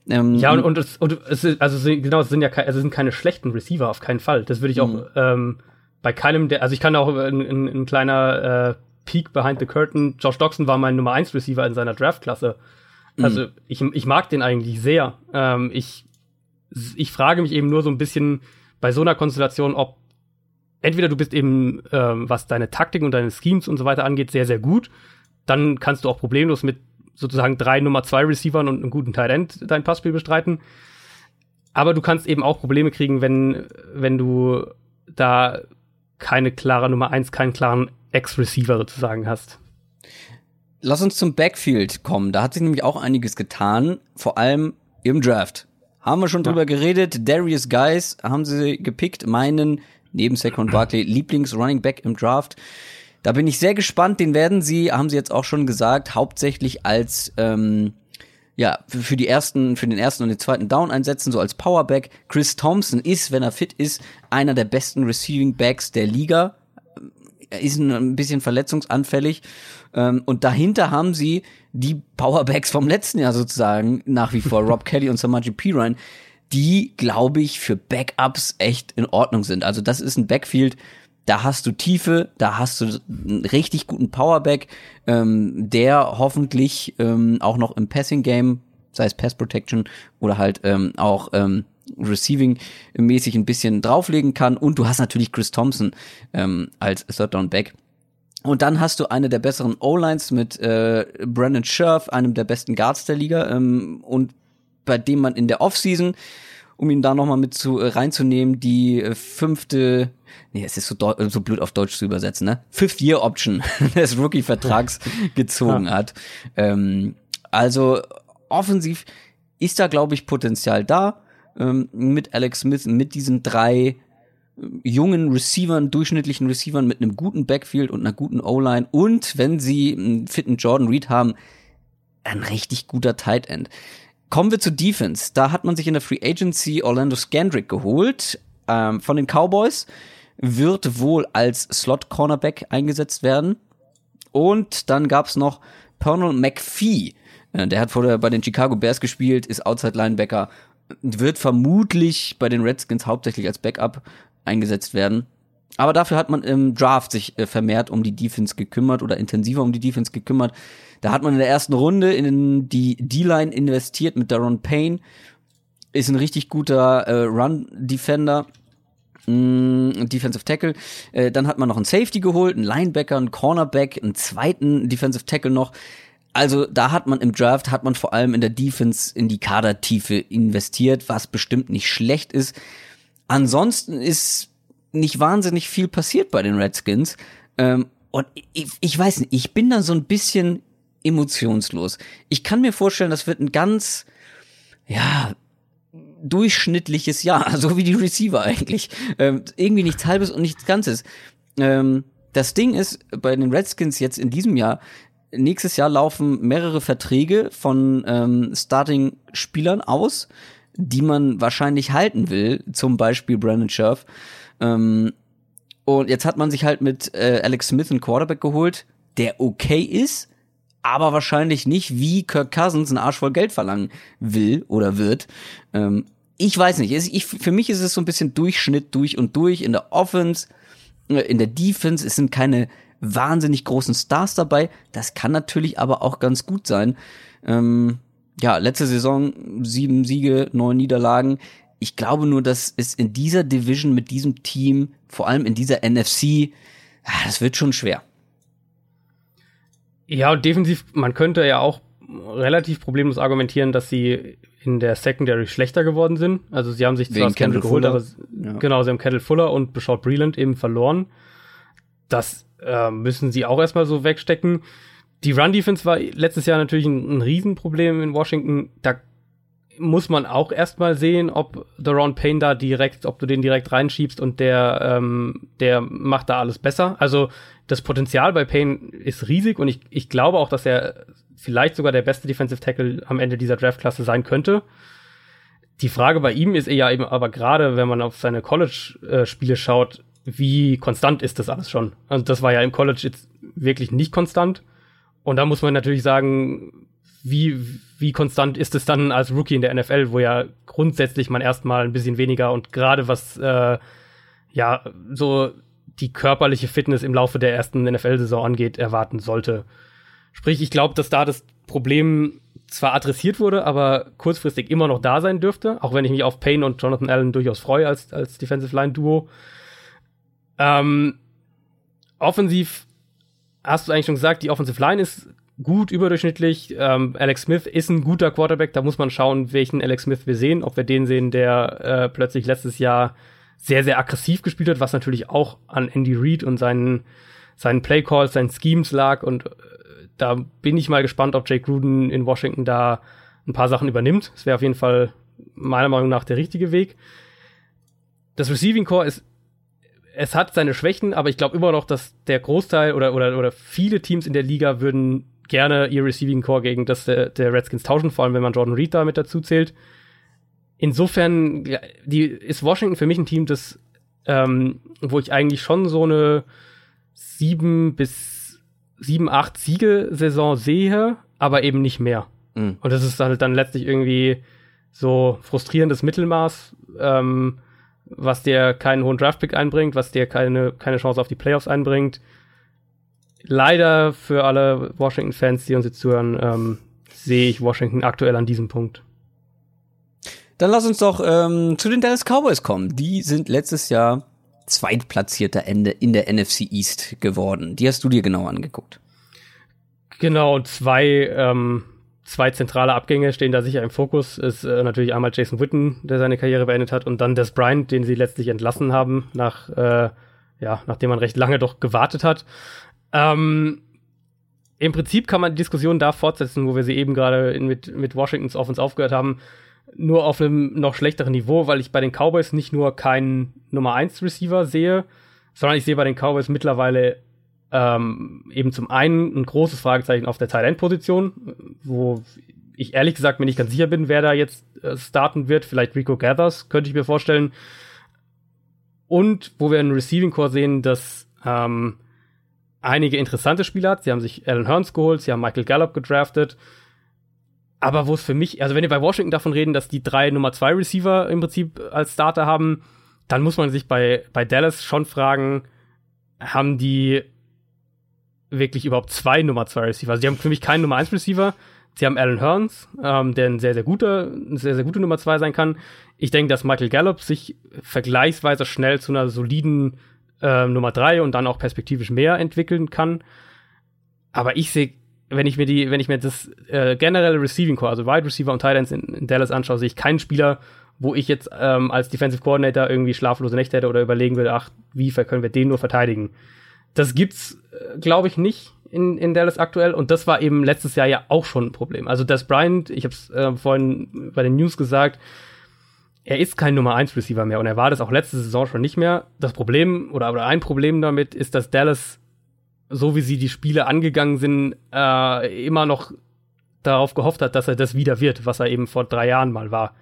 [SPEAKER 2] Ähm, ja, und, und, es, und es ist, also genau, es sind ja keine, also es sind keine schlechten Receiver, auf keinen Fall. Das würde ich auch mhm. ähm, bei keinem der, also ich kann auch ein, ein, ein kleiner äh, Peak behind the curtain. Josh Doxson war mein Nummer 1 Receiver in seiner Draftklasse. Also mhm. ich, ich mag den eigentlich sehr. Ähm, ich ich frage mich eben nur so ein bisschen bei so einer Konstellation, ob entweder du bist eben, ähm, was deine Taktik und deine Schemes und so weiter angeht, sehr, sehr gut. Dann kannst du auch problemlos mit sozusagen drei Nummer zwei Receivern und einem guten Tight End dein Passspiel bestreiten. Aber du kannst eben auch Probleme kriegen, wenn, wenn du da keine klare Nummer eins, keinen klaren Ex-Receiver sozusagen hast.
[SPEAKER 1] Lass uns zum Backfield kommen. Da hat sich nämlich auch einiges getan, vor allem im Draft. Haben wir schon ja. drüber geredet. Darius Guys haben sie gepickt, meinen neben Saquon Barkley Lieblings-Running Back im Draft. Da bin ich sehr gespannt. Den werden sie, haben sie jetzt auch schon gesagt, hauptsächlich als ähm, ja für die ersten, für den ersten und den zweiten Down einsetzen, so als Powerback. Chris Thompson ist, wenn er fit ist, einer der besten Receiving Backs der Liga. Er ist ein bisschen verletzungsanfällig. Ähm, und dahinter haben sie die Powerbacks vom letzten Jahr sozusagen nach wie vor, Rob Kelly und Samaji Piran, die, glaube ich, für Backups echt in Ordnung sind. Also das ist ein Backfield, da hast du Tiefe, da hast du einen richtig guten Powerback, ähm, der hoffentlich ähm, auch noch im Passing-Game, sei es Pass Protection oder halt ähm, auch ähm, Receiving-mäßig ein bisschen drauflegen kann. Und du hast natürlich Chris Thompson ähm, als Third Down Back und dann hast du eine der besseren O-Lines mit äh, Brandon Scherf, einem der besten Guards der Liga, ähm, und bei dem man in der Offseason, um ihn da nochmal mit zu äh, reinzunehmen, die äh, fünfte, nee, es ist so, so blöd auf Deutsch zu übersetzen, ne? Fifth Year Option des Rookie-Vertrags gezogen hat. Ähm, also offensiv ist da, glaube ich, Potenzial da. Ähm, mit Alex Smith, mit diesen drei jungen Receivern, durchschnittlichen Receivern mit einem guten Backfield und einer guten O-Line und wenn sie einen fitten Jordan Reed haben, ein richtig guter Tight End. Kommen wir zur Defense. Da hat man sich in der Free Agency Orlando Scandrick geholt ähm, von den Cowboys, wird wohl als Slot Cornerback eingesetzt werden. Und dann gab's noch Pernell McPhee. Äh, der hat vorher bei den Chicago Bears gespielt, ist Outside Linebacker, wird vermutlich bei den Redskins hauptsächlich als Backup eingesetzt werden. Aber dafür hat man im Draft sich äh, vermehrt um die Defense gekümmert oder intensiver um die Defense gekümmert. Da hat man in der ersten Runde in die D-Line investiert mit Daron Payne. Ist ein richtig guter äh, Run-Defender. Mm, Defensive Tackle. Äh, dann hat man noch einen Safety geholt, einen Linebacker, einen Cornerback, einen zweiten Defensive Tackle noch. Also da hat man im Draft, hat man vor allem in der Defense in die Kadertiefe investiert, was bestimmt nicht schlecht ist. Ansonsten ist nicht wahnsinnig viel passiert bei den Redskins. Ähm, und ich, ich weiß nicht, ich bin da so ein bisschen emotionslos. Ich kann mir vorstellen, das wird ein ganz, ja, durchschnittliches Jahr, so wie die Receiver eigentlich. Ähm, irgendwie nichts halbes und nichts Ganzes. Ähm, das Ding ist, bei den Redskins jetzt in diesem Jahr, nächstes Jahr laufen mehrere Verträge von ähm, Starting-Spielern aus die man wahrscheinlich halten will, zum Beispiel Brandon Scherf. Ähm, und jetzt hat man sich halt mit äh, Alex Smith einen Quarterback geholt, der okay ist, aber wahrscheinlich nicht wie Kirk Cousins einen Arsch voll Geld verlangen will oder wird. Ähm, ich weiß nicht. Ich, für mich ist es so ein bisschen Durchschnitt durch und durch in der Offense, äh, in der Defense. Es sind keine wahnsinnig großen Stars dabei. Das kann natürlich aber auch ganz gut sein. Ähm, ja, letzte Saison sieben Siege, neun Niederlagen. Ich glaube nur, dass es in dieser Division mit diesem Team, vor allem in dieser NFC, ah, das wird schon schwer.
[SPEAKER 2] Ja, und defensiv, man könnte ja auch relativ problemlos argumentieren, dass sie in der Secondary schlechter geworden sind. Also sie haben sich
[SPEAKER 1] zwar Kendall geholt, Fuller. aber
[SPEAKER 2] ja. genau, sie haben Kendall Fuller und Beshaut Breland eben verloren. Das äh, müssen sie auch erstmal so wegstecken. Die Run-Defense war letztes Jahr natürlich ein, ein Riesenproblem in Washington. Da muss man auch erstmal sehen, ob Daron Payne da direkt, ob du den direkt reinschiebst und der, ähm, der macht da alles besser. Also das Potenzial bei Payne ist riesig und ich, ich glaube auch, dass er vielleicht sogar der beste Defensive Tackle am Ende dieser Draftklasse sein könnte. Die Frage bei ihm ist eher eben aber gerade, wenn man auf seine College-Spiele schaut, wie konstant ist das alles schon? Also das war ja im College jetzt wirklich nicht konstant. Und da muss man natürlich sagen, wie, wie konstant ist es dann als Rookie in der NFL, wo ja grundsätzlich man erstmal ein bisschen weniger und gerade was äh, ja so die körperliche Fitness im Laufe der ersten NFL-Saison angeht, erwarten sollte. Sprich, ich glaube, dass da das Problem zwar adressiert wurde, aber kurzfristig immer noch da sein dürfte, auch wenn ich mich auf Payne und Jonathan Allen durchaus freue als, als Defensive Line Duo. Ähm, offensiv hast du eigentlich schon gesagt, die Offensive Line ist gut überdurchschnittlich. Ähm, Alex Smith ist ein guter Quarterback. Da muss man schauen, welchen Alex Smith wir sehen. Ob wir den sehen, der äh, plötzlich letztes Jahr sehr, sehr aggressiv gespielt hat, was natürlich auch an Andy Reid und seinen, seinen Playcalls, seinen Schemes lag. Und äh, da bin ich mal gespannt, ob Jake Gruden in Washington da ein paar Sachen übernimmt. Es wäre auf jeden Fall meiner Meinung nach der richtige Weg. Das Receiving Core ist es hat seine Schwächen, aber ich glaube immer noch, dass der Großteil oder, oder, oder viele Teams in der Liga würden gerne ihr Receiving Core gegen das der, der Redskins tauschen, vor allem wenn man Jordan Reed da mit dazu zählt. Insofern die, ist Washington für mich ein Team, das, ähm, wo ich eigentlich schon so eine sieben bis sieben, acht Siege-Saison sehe, aber eben nicht mehr. Mhm. Und das ist halt dann letztlich irgendwie so frustrierendes Mittelmaß, ähm, was dir keinen hohen Draftpick einbringt, was dir keine, keine Chance auf die Playoffs einbringt leider für alle Washington-Fans, die uns jetzt zuhören, ähm, sehe ich Washington aktuell an diesem Punkt.
[SPEAKER 1] Dann lass uns doch ähm, zu den Dallas Cowboys kommen. Die sind letztes Jahr zweitplatzierter Ende in der NFC East geworden. Die hast du dir genau angeguckt.
[SPEAKER 2] Genau, zwei, ähm, zwei zentrale Abgänge stehen da sicher im Fokus. Ist äh, natürlich einmal Jason Witten, der seine Karriere beendet hat, und dann Des Bryant, den sie letztlich entlassen haben, nach, äh, ja, nachdem man recht lange doch gewartet hat. Ähm, Im Prinzip kann man die Diskussion da fortsetzen, wo wir sie eben gerade mit, mit Washingtons Offense aufgehört haben, nur auf einem noch schlechteren Niveau, weil ich bei den Cowboys nicht nur keinen Nummer 1 Receiver sehe, sondern ich sehe bei den Cowboys mittlerweile ähm, eben zum einen ein großes Fragezeichen auf der Tight End Position, wo ich ehrlich gesagt mir nicht ganz sicher bin, wer da jetzt äh, starten wird. Vielleicht Rico Gathers könnte ich mir vorstellen. Und wo wir einen Receiving Core sehen, das ähm, einige interessante Spieler hat. Sie haben sich Alan Hearns geholt, sie haben Michael Gallup gedraftet. Aber wo es für mich, also wenn wir bei Washington davon reden, dass die drei Nummer zwei Receiver im Prinzip als Starter haben, dann muss man sich bei, bei Dallas schon fragen, haben die wirklich überhaupt zwei Nummer zwei Receiver? Also die haben für mich keinen Nummer eins Receiver. Sie haben Alan Hearns, ähm, der ein sehr, sehr guter, eine sehr, sehr gute Nummer zwei sein kann. Ich denke, dass Michael Gallup sich vergleichsweise schnell zu einer soliden äh, Nummer drei und dann auch perspektivisch mehr entwickeln kann. Aber ich sehe, wenn ich mir die, wenn ich mir das äh, generelle Receiving Core, also Wide Receiver und Tight Ends in, in Dallas anschaue, sehe ich keinen Spieler, wo ich jetzt ähm, als Defensive Coordinator irgendwie schlaflose Nächte hätte oder überlegen würde, ach, wie können wir den nur verteidigen? Das gibt's, äh, glaube ich, nicht in, in Dallas aktuell und das war eben letztes Jahr ja auch schon ein Problem. Also das Bryant, ich habe es äh, vorhin bei den News gesagt, er ist kein Nummer 1 Receiver mehr und er war das auch letzte Saison schon nicht mehr. Das Problem oder, oder ein Problem damit ist, dass Dallas, so wie sie die Spiele angegangen sind, äh, immer noch darauf gehofft hat, dass er das wieder wird, was er eben vor drei Jahren mal war.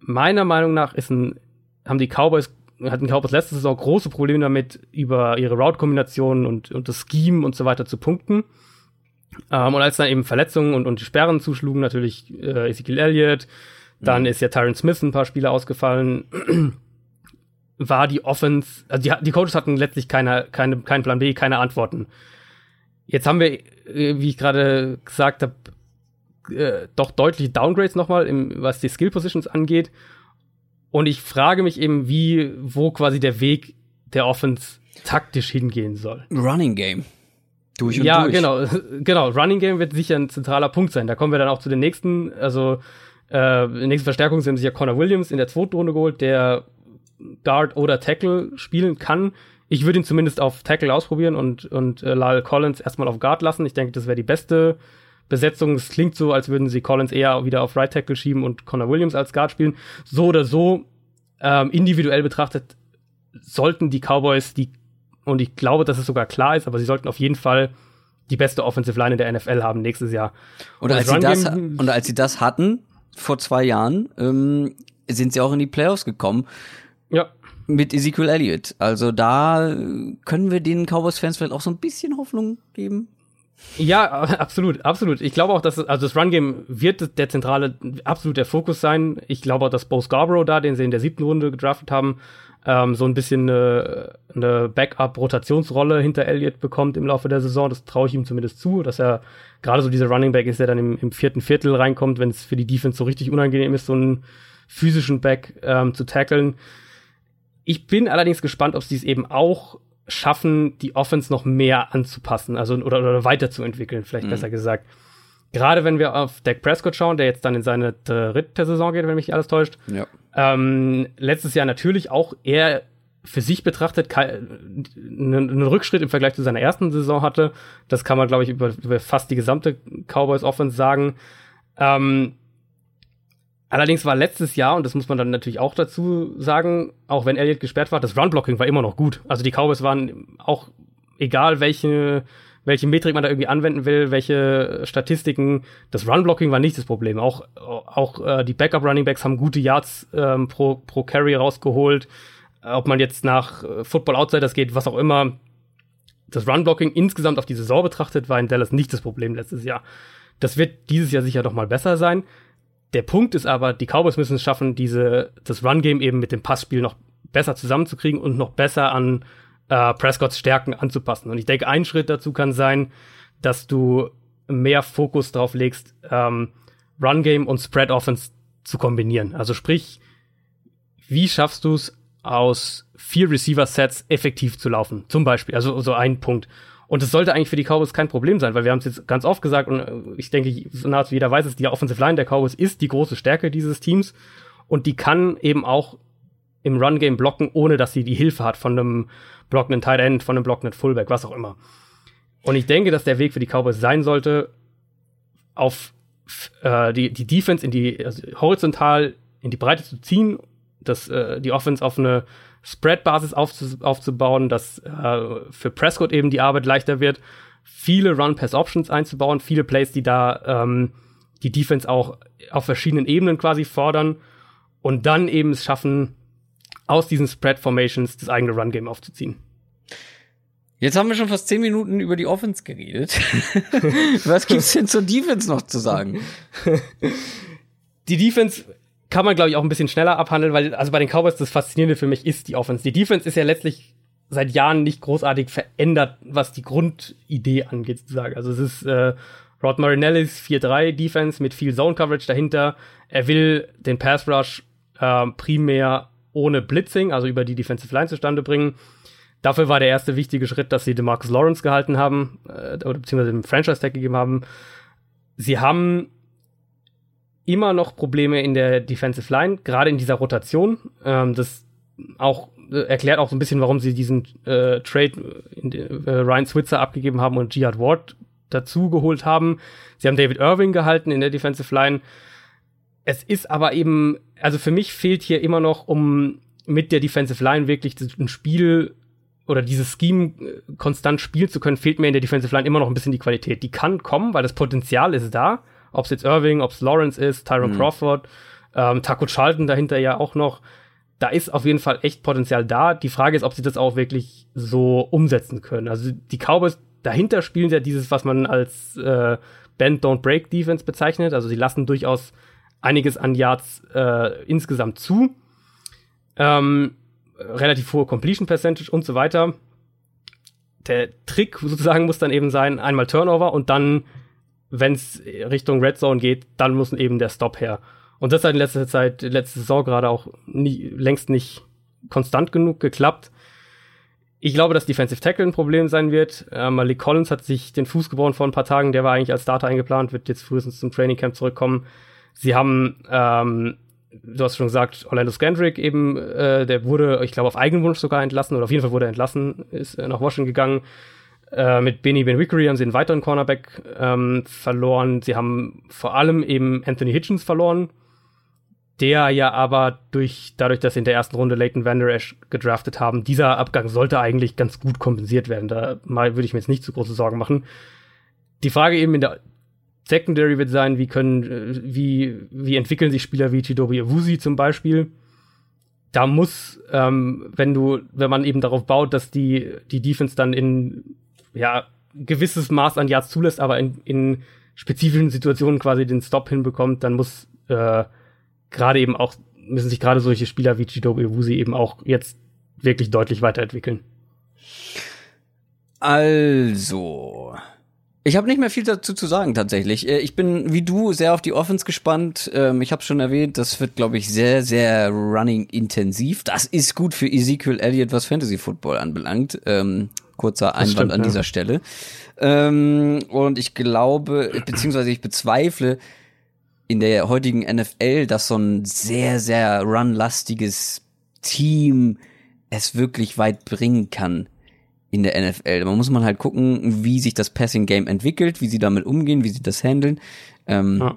[SPEAKER 2] Meiner Meinung nach ist ein, haben die Cowboys, hatten die Cowboys letzte Saison große Probleme damit, über ihre Route-Kombinationen und, und das Scheme und so weiter zu punkten. Ähm, und als dann eben Verletzungen und, und die Sperren zuschlugen, natürlich äh, Ezekiel Elliott, dann mhm. ist ja Tyron Smith ein paar Spiele ausgefallen. War die Offense, also die, die Coaches hatten letztlich keine, keine, keinen Plan B, keine Antworten. Jetzt haben wir, äh, wie ich gerade gesagt habe, äh, doch deutliche Downgrades nochmal, was die Skill Positions angeht. Und ich frage mich eben, wie, wo quasi der Weg der Offense taktisch hingehen soll.
[SPEAKER 1] Running Game.
[SPEAKER 2] Durch und ja, durch. genau, genau. Running Game wird sicher ein zentraler Punkt sein. Da kommen wir dann auch zu den nächsten, also äh, die nächsten Verstärkungen sind sicher Connor Williams in der zweiten Runde geholt, der Guard oder Tackle spielen kann. Ich würde ihn zumindest auf Tackle ausprobieren und, und äh, Lyle Collins erstmal auf Guard lassen. Ich denke, das wäre die beste Besetzung. Es klingt so, als würden sie Collins eher wieder auf Right Tackle schieben und Connor Williams als Guard spielen. So oder so, ähm, individuell betrachtet, sollten die Cowboys die und ich glaube, dass es sogar klar ist, aber sie sollten auf jeden Fall die beste Offensive Line in der NFL haben nächstes Jahr.
[SPEAKER 1] Und, als, sie das, und als sie das hatten, vor zwei Jahren, ähm, sind sie auch in die Playoffs gekommen.
[SPEAKER 2] Ja.
[SPEAKER 1] Mit Ezekiel Elliott. Also da können wir den Cowboys-Fans vielleicht auch so ein bisschen Hoffnung geben.
[SPEAKER 2] Ja, absolut, absolut. Ich glaube auch, dass also das Run-Game wird der zentrale, absolut der Fokus sein. Ich glaube auch, dass Bo Scarborough da, den sie in der siebten Runde gedraftet haben, ähm, so ein bisschen eine, eine Backup-Rotationsrolle hinter Elliott bekommt im Laufe der Saison. Das traue ich ihm zumindest zu, dass er gerade so dieser Running Back ist, der dann im, im vierten Viertel reinkommt, wenn es für die Defense so richtig unangenehm ist, so einen physischen Back ähm, zu tackeln. Ich bin allerdings gespannt, ob sie es eben auch schaffen, die Offense noch mehr anzupassen, also oder, oder weiterzuentwickeln, vielleicht mhm. besser gesagt. Gerade wenn wir auf Dak Prescott schauen, der jetzt dann in seine dritte Saison geht, wenn mich alles täuscht.
[SPEAKER 1] Ja.
[SPEAKER 2] Ähm, letztes Jahr natürlich auch eher für sich betrachtet einen, einen Rückschritt im Vergleich zu seiner ersten Saison hatte. Das kann man, glaube ich, über, über fast die gesamte Cowboys Offense sagen. Ähm, allerdings war letztes Jahr, und das muss man dann natürlich auch dazu sagen, auch wenn Elliott gesperrt war, das Run-Blocking war immer noch gut. Also die Cowboys waren auch, egal welche welche Metrik man da irgendwie anwenden will, welche Statistiken. Das Run-Blocking war nicht das Problem. Auch, auch äh, die Backup-Running-Backs haben gute Yards ähm, pro, pro Carry rausgeholt. Ob man jetzt nach äh, Football Outsiders geht, was auch immer. Das Run-Blocking insgesamt auf die Saison betrachtet war in Dallas nicht das Problem letztes Jahr. Das wird dieses Jahr sicher doch mal besser sein. Der Punkt ist aber, die Cowboys müssen es schaffen, diese, das Run-Game eben mit dem Passspiel noch besser zusammenzukriegen und noch besser an äh, Prescotts Stärken anzupassen. Und ich denke, ein Schritt dazu kann sein, dass du mehr Fokus drauf legst, ähm, Run Game und Spread Offense zu kombinieren. Also sprich, wie schaffst du es aus vier Receiver-Sets effektiv zu laufen? Zum Beispiel, also so ein Punkt. Und es sollte eigentlich für die Cowboys kein Problem sein, weil wir haben es jetzt ganz oft gesagt und äh, ich denke, so nahezu jeder weiß es, die Offensive Line der Cowboys ist die große Stärke dieses Teams und die kann eben auch im Run-Game blocken, ohne dass sie die Hilfe hat von einem blockenden Tight End, von einem blockenden Fullback, was auch immer. Und ich denke, dass der Weg für die Cowboys sein sollte, auf äh, die, die Defense in die also horizontal in die Breite zu ziehen, dass äh, die Offense auf eine Spread-Basis aufzu aufzubauen, dass äh, für Prescott eben die Arbeit leichter wird, viele Run-Pass-Options einzubauen, viele Plays, die da ähm, die Defense auch auf verschiedenen Ebenen quasi fordern und dann eben es schaffen, aus diesen Spread Formations das eigene Run Game aufzuziehen.
[SPEAKER 1] Jetzt haben wir schon fast zehn Minuten über die Offense geredet. Was gibt's denn zur Defense noch zu sagen?
[SPEAKER 2] Die Defense kann man, glaube ich, auch ein bisschen schneller abhandeln, weil also bei den Cowboys das Faszinierende für mich ist die Offense. Die Defense ist ja letztlich seit Jahren nicht großartig verändert, was die Grundidee angeht, sozusagen. Also es ist äh, Rod Marinellis 4-3 Defense mit viel Zone Coverage dahinter. Er will den Pass Rush äh, primär ohne Blitzing, also über die Defensive Line zustande bringen. Dafür war der erste wichtige Schritt, dass sie DeMarcus Lawrence gehalten haben, äh, beziehungsweise den Franchise-Tag gegeben haben. Sie haben immer noch Probleme in der Defensive Line, gerade in dieser Rotation. Ähm, das auch äh, erklärt auch so ein bisschen, warum sie diesen äh, Trade in de, äh, Ryan Switzer abgegeben haben und Jihad Ward dazu geholt haben. Sie haben David Irving gehalten in der Defensive Line. Es ist aber eben, also für mich fehlt hier immer noch, um mit der Defensive Line wirklich ein Spiel oder dieses Scheme äh, konstant spielen zu können, fehlt mir in der Defensive Line immer noch ein bisschen die Qualität. Die kann kommen, weil das Potenzial ist da. Ob es jetzt Irving, ob es Lawrence ist, Tyron mhm. Crawford, ähm, Taco Charlton dahinter ja auch noch. Da ist auf jeden Fall echt Potenzial da. Die Frage ist, ob sie das auch wirklich so umsetzen können. Also die Cowboys dahinter spielen ja dieses, was man als äh, Bend Don't Break Defense bezeichnet. Also sie lassen durchaus einiges an Yards äh, insgesamt zu. Ähm, relativ hohe Completion Percentage und so weiter. Der Trick sozusagen muss dann eben sein, einmal Turnover und dann, wenn es Richtung Red Zone geht, dann muss eben der Stop her. Und das hat in letzter Zeit, letzte Saison gerade auch nie, längst nicht konstant genug geklappt. Ich glaube, dass Defensive Tackle ein Problem sein wird. Äh, Malik Collins hat sich den Fuß gebrochen vor ein paar Tagen. Der war eigentlich als Starter eingeplant, wird jetzt frühestens zum Training Camp zurückkommen. Sie haben, ähm, du hast schon gesagt, Orlando Scandrick eben, äh, der wurde, ich glaube, auf eigenen Wunsch sogar entlassen oder auf jeden Fall wurde er entlassen, ist äh, nach Washington gegangen. Äh, mit Benny Ben Wickery haben sie einen weiteren Cornerback ähm, verloren. Sie haben vor allem eben Anthony Hitchens verloren, der ja aber durch, dadurch, dass sie in der ersten Runde Leighton Vander Esch gedraftet haben, dieser Abgang sollte eigentlich ganz gut kompensiert werden. Da mal würde ich mir jetzt nicht zu große Sorgen machen. Die Frage eben in der Secondary wird sein, wie können, äh, wie, wie entwickeln sich Spieler wie Chidori Awusi zum Beispiel. Da muss, ähm, wenn du, wenn man eben darauf baut, dass die, die Defense dann in, ja, gewisses Maß an Yards zulässt, aber in, in spezifischen Situationen quasi den Stop hinbekommt, dann muss, äh, gerade eben auch, müssen sich gerade solche Spieler wie Chidobe Wusi eben auch jetzt wirklich deutlich weiterentwickeln.
[SPEAKER 1] Also, ich habe nicht mehr viel dazu zu sagen tatsächlich. Äh, ich bin wie du sehr auf die Offense gespannt. Ähm, ich habe schon erwähnt, das wird glaube ich sehr sehr running intensiv. Das ist gut für Ezekiel Elliott, was Fantasy Football anbelangt. Kurzer Einwand stimmt, an ja. dieser Stelle. Ähm, und ich glaube, beziehungsweise ich bezweifle, in der heutigen NFL, dass so ein sehr, sehr runlastiges Team es wirklich weit bringen kann in der NFL. Man muss man halt gucken, wie sich das Passing Game entwickelt, wie sie damit umgehen, wie sie das handeln. Ähm, ja.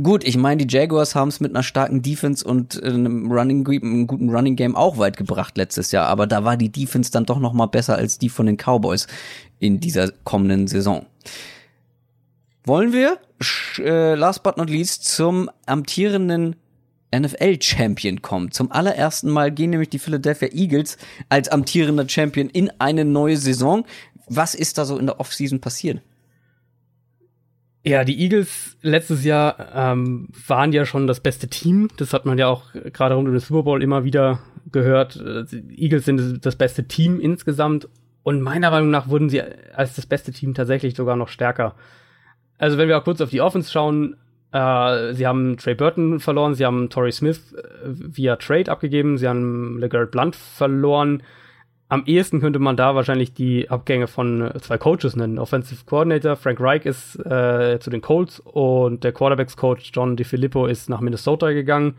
[SPEAKER 1] Gut, ich meine, die Jaguars haben es mit einer starken Defense und einem Running, einem guten Running Game auch weit gebracht letztes Jahr, aber da war die Defense dann doch noch mal besser als die von den Cowboys in dieser kommenden Saison. Wollen wir äh, last but not least zum amtierenden NFL-Champion kommen. Zum allerersten Mal gehen nämlich die Philadelphia Eagles als amtierender Champion in eine neue Saison. Was ist da so in der Offseason passiert?
[SPEAKER 2] Ja, die Eagles letztes Jahr ähm, waren ja schon das beste Team. Das hat man ja auch gerade rund um den Super Bowl immer wieder gehört. Die Eagles sind das beste Team insgesamt. Und meiner Meinung nach wurden sie als das beste Team tatsächlich sogar noch stärker. Also wenn wir auch kurz auf die Offense schauen, äh, sie haben Trey Burton verloren, sie haben Torrey Smith äh, via Trade abgegeben, sie haben LeGarrette Blunt verloren. Am ehesten könnte man da wahrscheinlich die Abgänge von äh, zwei Coaches nennen. Offensive Coordinator Frank Reich ist äh, zu den Colts und der Quarterbacks Coach John DiFilippo ist nach Minnesota gegangen.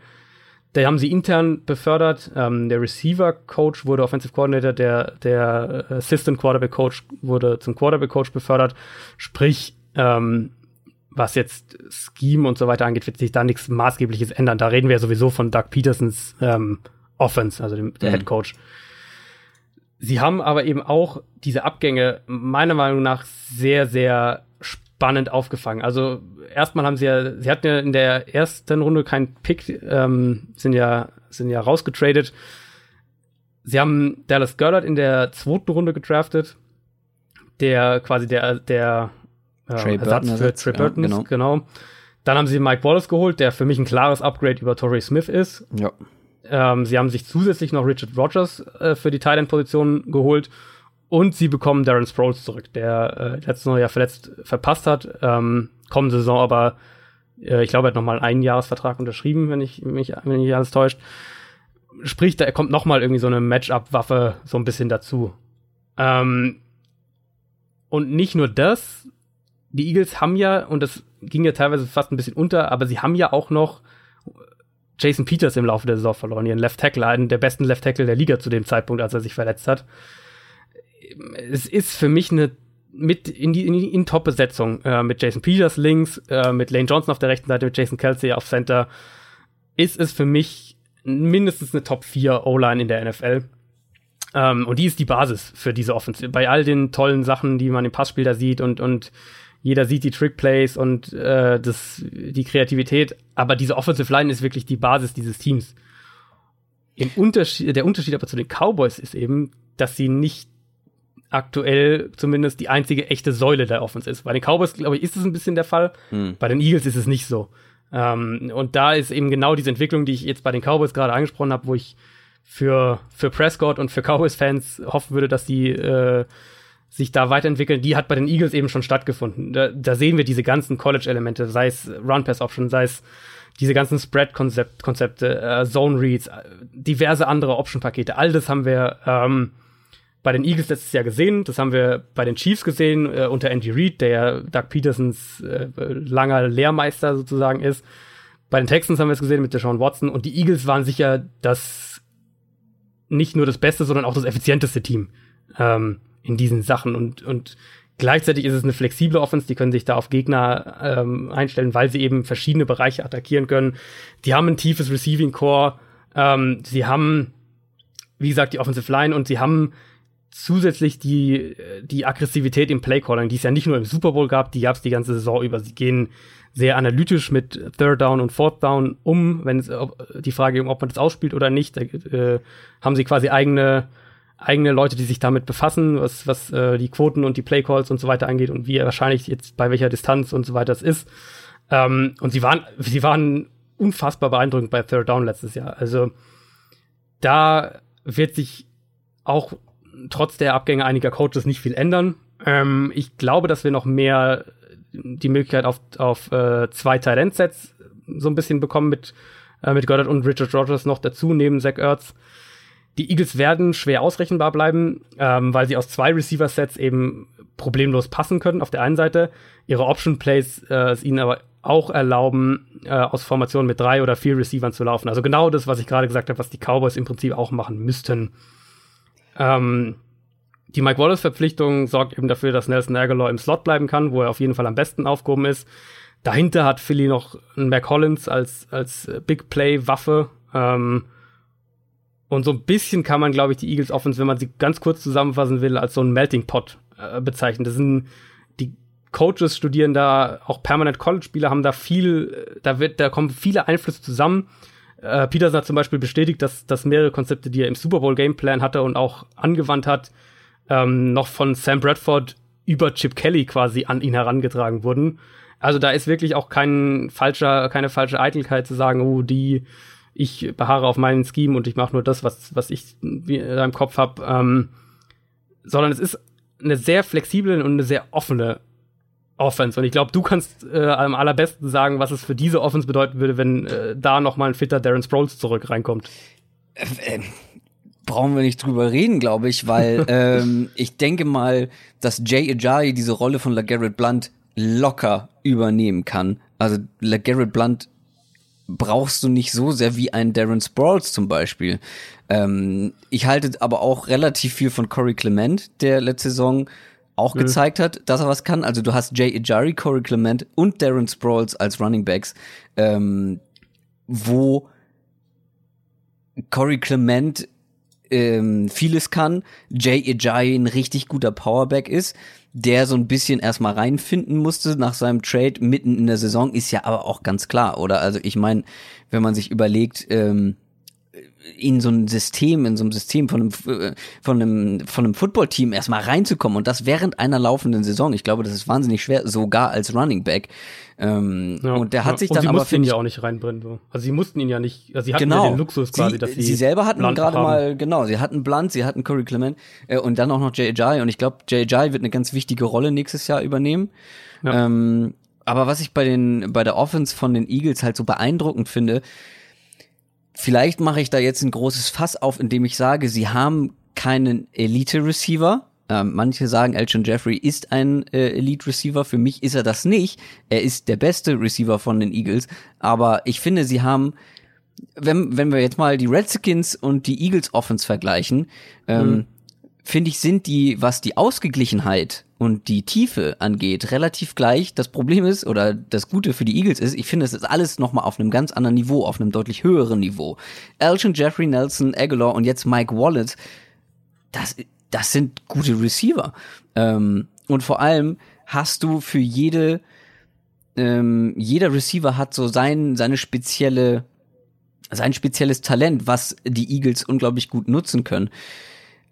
[SPEAKER 2] Da haben sie intern befördert. Ähm, der Receiver Coach wurde Offensive Coordinator, der, der Assistant Quarterback Coach wurde zum Quarterback Coach befördert. Sprich, ähm, was jetzt Scheme und so weiter angeht, wird sich da nichts Maßgebliches ändern. Da reden wir ja sowieso von Doug Petersons ähm, Offense, also dem, der mhm. Head Coach. Sie haben aber eben auch diese Abgänge meiner Meinung nach sehr, sehr spannend aufgefangen. Also erstmal haben sie ja, sie hatten ja in der ersten Runde keinen Pick, ähm, sind ja, sind ja rausgetradet. Sie haben Dallas Goddard in der zweiten Runde gedraftet, der quasi der, der Trey Ersatz Burton für Trey Burton, ja, genau. genau. Dann haben sie Mike Wallace geholt, der für mich ein klares Upgrade über Torrey Smith ist. Ja. Ähm, sie haben sich zusätzlich noch Richard Rogers äh, für die Thailand-Position geholt und sie bekommen Darren Sproles zurück, der äh, letztes Jahr verletzt verpasst hat. Ähm, kommende Saison aber, äh, ich glaube, er hat nochmal einen Jahresvertrag unterschrieben, wenn ich mich, wenn mich alles täuscht. Sprich, da kommt nochmal irgendwie so eine Matchup-Waffe so ein bisschen dazu. Ähm, und nicht nur das, die Eagles haben ja, und das ging ja teilweise fast ein bisschen unter, aber sie haben ja auch noch Jason Peters im Laufe der Saison verloren, ihren Left Tackle, einen der besten Left Tackle der Liga zu dem Zeitpunkt, als er sich verletzt hat. Es ist für mich eine mit in die in, in Top-Besetzung äh, mit Jason Peters links, äh, mit Lane Johnson auf der rechten Seite, mit Jason Kelsey auf Center, ist es für mich mindestens eine Top 4 O-Line in der NFL. Ähm, und die ist die Basis für diese Offensive. Bei all den tollen Sachen, die man im Passspiel da sieht und und jeder sieht die Trickplays und äh, das, die Kreativität, aber diese Offensive Line ist wirklich die Basis dieses Teams. Im Unterschied, der Unterschied aber zu den Cowboys ist eben, dass sie nicht aktuell zumindest die einzige echte Säule der Offense ist. Bei den Cowboys, glaube ich, ist es ein bisschen der Fall. Hm. Bei den Eagles ist es nicht so. Ähm, und da ist eben genau diese Entwicklung, die ich jetzt bei den Cowboys gerade angesprochen habe, wo ich für, für Prescott und für Cowboys-Fans hoffen würde, dass die äh, sich da weiterentwickeln, die hat bei den Eagles eben schon stattgefunden. Da, da sehen wir diese ganzen College-Elemente, sei es Run-Pass-Option, sei es diese ganzen Spread-Konzepte, äh, Zone-Reads, diverse andere Option-Pakete, all das haben wir ähm, bei den Eagles letztes Jahr gesehen, das haben wir bei den Chiefs gesehen, äh, unter Andy Reid, der ja Doug Petersons äh, langer Lehrmeister sozusagen ist. Bei den Texans haben wir es gesehen mit Deshaun Watson und die Eagles waren sicher das nicht nur das beste, sondern auch das effizienteste Team ähm, in diesen Sachen und, und Gleichzeitig ist es eine flexible Offense, die können sich da auf Gegner ähm, einstellen, weil sie eben verschiedene Bereiche attackieren können. Die haben ein tiefes Receiving Core, ähm, sie haben, wie gesagt, die Offensive Line und sie haben zusätzlich die, die Aggressivität im Playcalling, die es ja nicht nur im Super Bowl gab, die gab es die ganze Saison über. Sie gehen sehr analytisch mit Third Down und Fourth Down um, wenn es die Frage, ob man das ausspielt oder nicht, da, äh, haben sie quasi eigene eigene Leute, die sich damit befassen, was, was äh, die Quoten und die Playcalls und so weiter angeht und wie wahrscheinlich jetzt bei welcher Distanz und so weiter es ist. Ähm, und sie waren, sie waren unfassbar beeindruckend bei Third Down letztes Jahr. Also da wird sich auch trotz der Abgänge einiger Coaches nicht viel ändern. Ähm, ich glaube, dass wir noch mehr die Möglichkeit auf, auf äh, zwei Talent-Sets so ein bisschen bekommen mit, äh, mit Goddard und Richard Rogers noch dazu, neben Zach Ertz. Die Eagles werden schwer ausrechenbar bleiben, ähm, weil sie aus zwei Receiver-Sets eben problemlos passen können auf der einen Seite, ihre Option-Plays äh, es ihnen aber auch erlauben, äh, aus Formationen mit drei oder vier Receivern zu laufen. Also genau das, was ich gerade gesagt habe, was die Cowboys im Prinzip auch machen müssten. Ähm, die Mike Wallace-Verpflichtung sorgt eben dafür, dass Nelson Aguilar im Slot bleiben kann, wo er auf jeden Fall am besten aufgehoben ist. Dahinter hat Philly noch einen Mac Hollins als, als Big Play-Waffe. Ähm, und so ein bisschen kann man, glaube ich, die Eagles Offense, wenn man sie ganz kurz zusammenfassen will, als so ein Melting Pot äh, bezeichnen. Das sind die Coaches studieren da, auch permanent College-Spieler haben da viel, da wird, da kommen viele Einflüsse zusammen. Äh, Peterson hat zum Beispiel bestätigt, dass, dass mehrere Konzepte, die er im Super Bowl Gameplan hatte und auch angewandt hat, ähm, noch von Sam Bradford über Chip Kelly quasi an ihn herangetragen wurden. Also da ist wirklich auch kein falscher, keine falsche Eitelkeit zu sagen, oh, die ich beharre auf meinen Scheme und ich mache nur das, was, was ich in meinem Kopf habe, ähm, sondern es ist eine sehr flexible und eine sehr offene Offense. Und ich glaube, du kannst äh, am allerbesten sagen, was es für diese Offense bedeuten würde, wenn äh, da noch mal ein fitter Darren Sproles zurück reinkommt.
[SPEAKER 1] Äh, äh, brauchen wir nicht drüber reden, glaube ich, weil ähm, ich denke mal, dass Jay Ajayi diese Rolle von LaGarrette Blunt locker übernehmen kann. Also LaGarrette Blunt brauchst du nicht so sehr wie ein Darren Sproles zum Beispiel. Ähm, ich halte aber auch relativ viel von Corey Clement, der letzte Saison auch mhm. gezeigt hat, dass er was kann. Also du hast Jay Ejari, Corey Clement und Darren Sproles als Running Backs, ähm, wo Corey Clement ähm, vieles kann, Jay Ejai ein richtig guter Powerback ist, der so ein bisschen erstmal reinfinden musste nach seinem Trade mitten in der Saison, ist ja aber auch ganz klar, oder? Also ich meine, wenn man sich überlegt, ähm, in so ein System, in so einem System von einem, von einem, von einem Footballteam erstmal reinzukommen und das während einer laufenden Saison. Ich glaube, das ist wahnsinnig schwer, sogar als Running Back. Ähm, ja, und der hat ja. sich
[SPEAKER 2] und
[SPEAKER 1] dann
[SPEAKER 2] sie
[SPEAKER 1] aber
[SPEAKER 2] mussten ihn ja auch nicht reinbrennen. So. Also sie mussten ihn ja nicht, also sie hatten
[SPEAKER 1] genau.
[SPEAKER 2] ja den Luxus quasi,
[SPEAKER 1] sie,
[SPEAKER 2] dass sie
[SPEAKER 1] sie selber hatten gerade mal genau, sie hatten Blunt, sie hatten Curry Clement äh, und dann auch noch J.J. und ich glaube, J.J. wird eine ganz wichtige Rolle nächstes Jahr übernehmen. Ja. Ähm, aber was ich bei den bei der Offense von den Eagles halt so beeindruckend finde, vielleicht mache ich da jetzt ein großes Fass auf, indem ich sage, sie haben keinen Elite-Receiver. Ähm, manche sagen, Elton Jeffrey ist ein äh, Elite-Receiver. Für mich ist er das nicht. Er ist der beste Receiver von den Eagles. Aber ich finde, sie haben, wenn, wenn wir jetzt mal die Redskins und die Eagles Offense vergleichen, ähm, mhm. finde ich, sind die, was die Ausgeglichenheit und die Tiefe angeht, relativ gleich. Das Problem ist, oder das Gute für die Eagles ist, ich finde, es ist alles nochmal auf einem ganz anderen Niveau, auf einem deutlich höheren Niveau. Elgin, Jeffrey Nelson, Aguilar und jetzt Mike Wallace, das, das sind gute Receiver. Ähm, und vor allem hast du für jede, ähm, jeder Receiver hat so sein, seine spezielle, sein spezielles Talent, was die Eagles unglaublich gut nutzen können.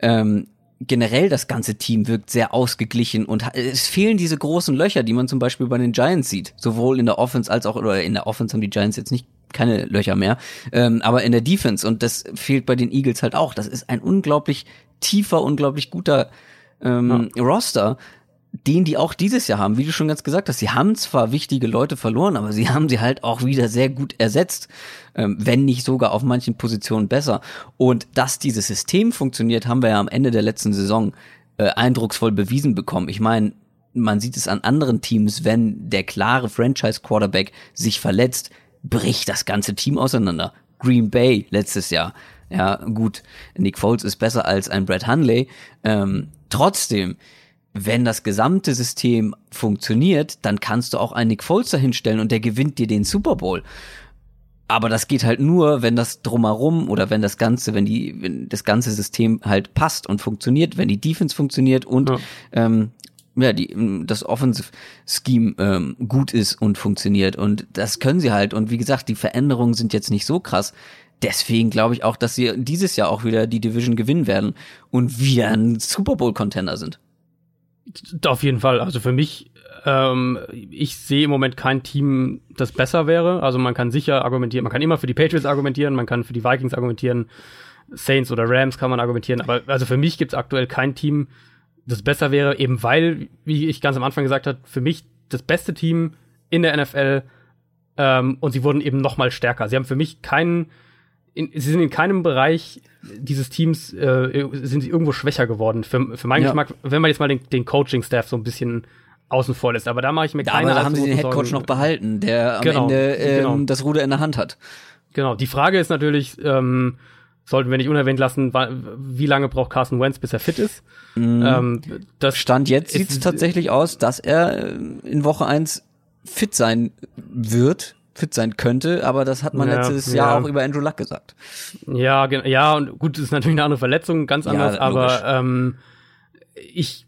[SPEAKER 1] Ähm, generell das ganze Team wirkt sehr ausgeglichen und es fehlen diese großen Löcher, die man zum Beispiel bei den Giants sieht. Sowohl in der Offense als auch, oder in der Offense haben die Giants jetzt nicht keine Löcher mehr, ähm, aber in der Defense und das fehlt bei den Eagles halt auch. Das ist ein unglaublich tiefer, unglaublich guter ähm, ja. Roster. Den die auch dieses Jahr haben, wie du schon ganz gesagt hast. Sie haben zwar wichtige Leute verloren, aber sie haben sie halt auch wieder sehr gut ersetzt, ähm, wenn nicht sogar auf manchen Positionen besser. Und dass dieses System funktioniert, haben wir ja am Ende der letzten Saison äh, eindrucksvoll bewiesen bekommen. Ich meine, man sieht es an anderen Teams, wenn der klare Franchise-Quarterback sich verletzt, bricht das ganze Team auseinander. Green Bay letztes Jahr. Ja, gut, Nick Foles ist besser als ein Brad Hunley. Ähm, trotzdem, wenn das gesamte System funktioniert, dann kannst du auch einen Nick Foles dahinstellen und der gewinnt dir den Super Bowl. Aber das geht halt nur, wenn das drumherum oder wenn das ganze, wenn die, wenn das ganze System halt passt und funktioniert, wenn die Defense funktioniert und ja, ähm, ja die, das Offensive Scheme ähm, gut ist und funktioniert und das können sie halt und wie gesagt, die Veränderungen sind jetzt nicht so krass. Deswegen glaube ich auch, dass sie dieses Jahr auch wieder die Division gewinnen werden und wieder ein Super Bowl Contender sind.
[SPEAKER 2] Auf jeden Fall. Also für mich, ähm, ich sehe im Moment kein Team, das besser wäre. Also man kann sicher argumentieren, man kann immer für die Patriots argumentieren, man kann für die Vikings argumentieren, Saints oder Rams kann man argumentieren. Aber also für mich gibt es aktuell kein Team, das besser wäre, eben weil, wie ich ganz am Anfang gesagt habe, für mich das beste Team in der NFL ähm, und sie wurden eben noch mal stärker. Sie haben für mich keinen in, sie sind in keinem Bereich dieses Teams äh, sind sie irgendwo schwächer geworden. Für, für meinen ja. Geschmack, wenn man jetzt mal den, den Coaching-Staff so ein bisschen außen vor lässt. Aber da mache ich mir keine
[SPEAKER 1] Aber da haben sie den Headcoach noch behalten, der am genau, Ende ähm, genau. das Ruder in der Hand hat.
[SPEAKER 2] Genau. Die Frage ist natürlich, ähm, sollten wir nicht unerwähnt lassen, wie lange braucht Carson Wentz, bis er fit ist?
[SPEAKER 1] Mhm. Ähm, das Stand jetzt sieht es tatsächlich aus, dass er äh, in Woche eins fit sein wird fit sein könnte, aber das hat man ja, letztes ja. Jahr auch über Andrew Luck gesagt.
[SPEAKER 2] Ja, ja, und gut, das ist natürlich eine andere Verletzung, ganz anders, ja, aber ähm, ich,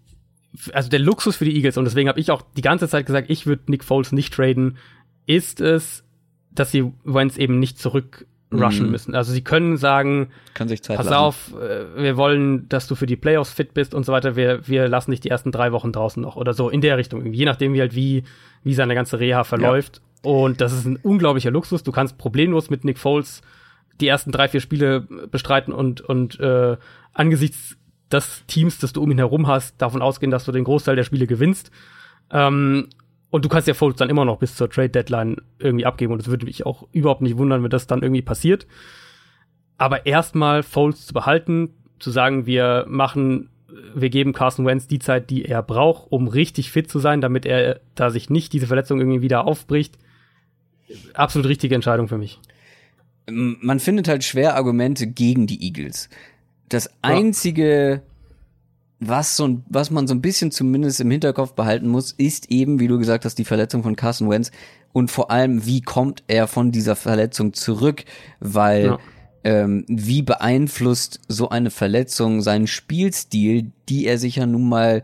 [SPEAKER 2] also der Luxus für die Eagles, und deswegen habe ich auch die ganze Zeit gesagt, ich würde Nick Foles nicht traden, ist es, dass sie Wentz eben nicht zurück rushen mhm. müssen. Also sie können sagen,
[SPEAKER 1] Kann sich Zeit
[SPEAKER 2] pass
[SPEAKER 1] lassen.
[SPEAKER 2] auf, äh, wir wollen, dass du für die Playoffs fit bist und so weiter. Wir, wir lassen dich die ersten drei Wochen draußen noch oder so in der Richtung. Je nachdem, wie halt wie, wie seine ganze Reha verläuft. Ja. Und das ist ein unglaublicher Luxus. Du kannst problemlos mit Nick Foles die ersten drei, vier Spiele bestreiten und, und äh, angesichts des Teams, das du um ihn herum hast, davon ausgehen, dass du den Großteil der Spiele gewinnst. Ähm, und du kannst ja Foles dann immer noch bis zur Trade Deadline irgendwie abgeben. Und es würde mich auch überhaupt nicht wundern, wenn das dann irgendwie passiert. Aber erstmal Foles zu behalten, zu sagen, wir machen wir geben Carson Wentz die Zeit, die er braucht, um richtig fit zu sein, damit er da sich nicht diese Verletzung irgendwie wieder aufbricht absolut richtige Entscheidung für mich.
[SPEAKER 1] Man findet halt schwer Argumente gegen die Eagles. Das einzige, was so, was man so ein bisschen zumindest im Hinterkopf behalten muss, ist eben, wie du gesagt hast, die Verletzung von Carson Wentz und vor allem, wie kommt er von dieser Verletzung zurück, weil ja. ähm, wie beeinflusst so eine Verletzung seinen Spielstil, die er sich ja nun mal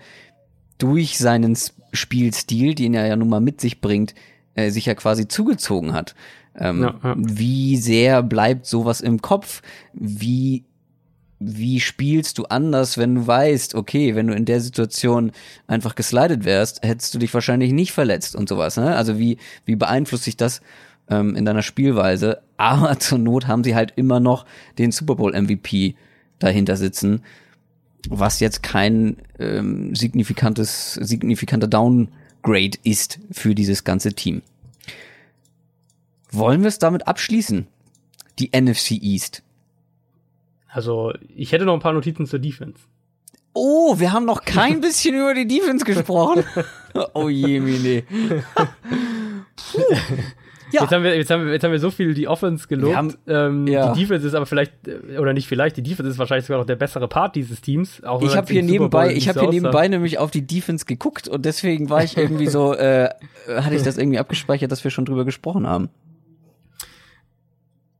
[SPEAKER 1] durch seinen Spielstil, den er ja nun mal mit sich bringt, äh, sich ja quasi zugezogen hat. Ähm, ja, ja. Wie sehr bleibt sowas im Kopf? Wie wie spielst du anders, wenn du weißt, okay, wenn du in der Situation einfach geslidet wärst, hättest du dich wahrscheinlich nicht verletzt und sowas. Ne? Also wie, wie beeinflusst sich das ähm, in deiner Spielweise? Aber zur Not haben sie halt immer noch den Super Bowl MVP dahinter sitzen, was jetzt kein ähm, signifikantes, signifikanter Downgrade ist für dieses ganze Team. Wollen wir es damit abschließen? Die NFC East.
[SPEAKER 2] Also, ich hätte noch ein paar Notizen zur Defense.
[SPEAKER 1] Oh, wir haben noch kein bisschen über die Defense gesprochen. oh je, Mine.
[SPEAKER 2] Ja. Jetzt, haben wir, jetzt, haben wir, jetzt haben wir so viel die Offense gelobt. Haben, ähm, ja. Die Defense ist aber vielleicht, äh, oder nicht vielleicht, die Defense ist wahrscheinlich sogar noch der bessere Part dieses Teams.
[SPEAKER 1] Auch ich habe hier nebenbei, ich habe hier nebenbei nämlich auf die Defense geguckt und deswegen war ich irgendwie so, äh, hatte ich das irgendwie abgespeichert, dass wir schon drüber gesprochen haben.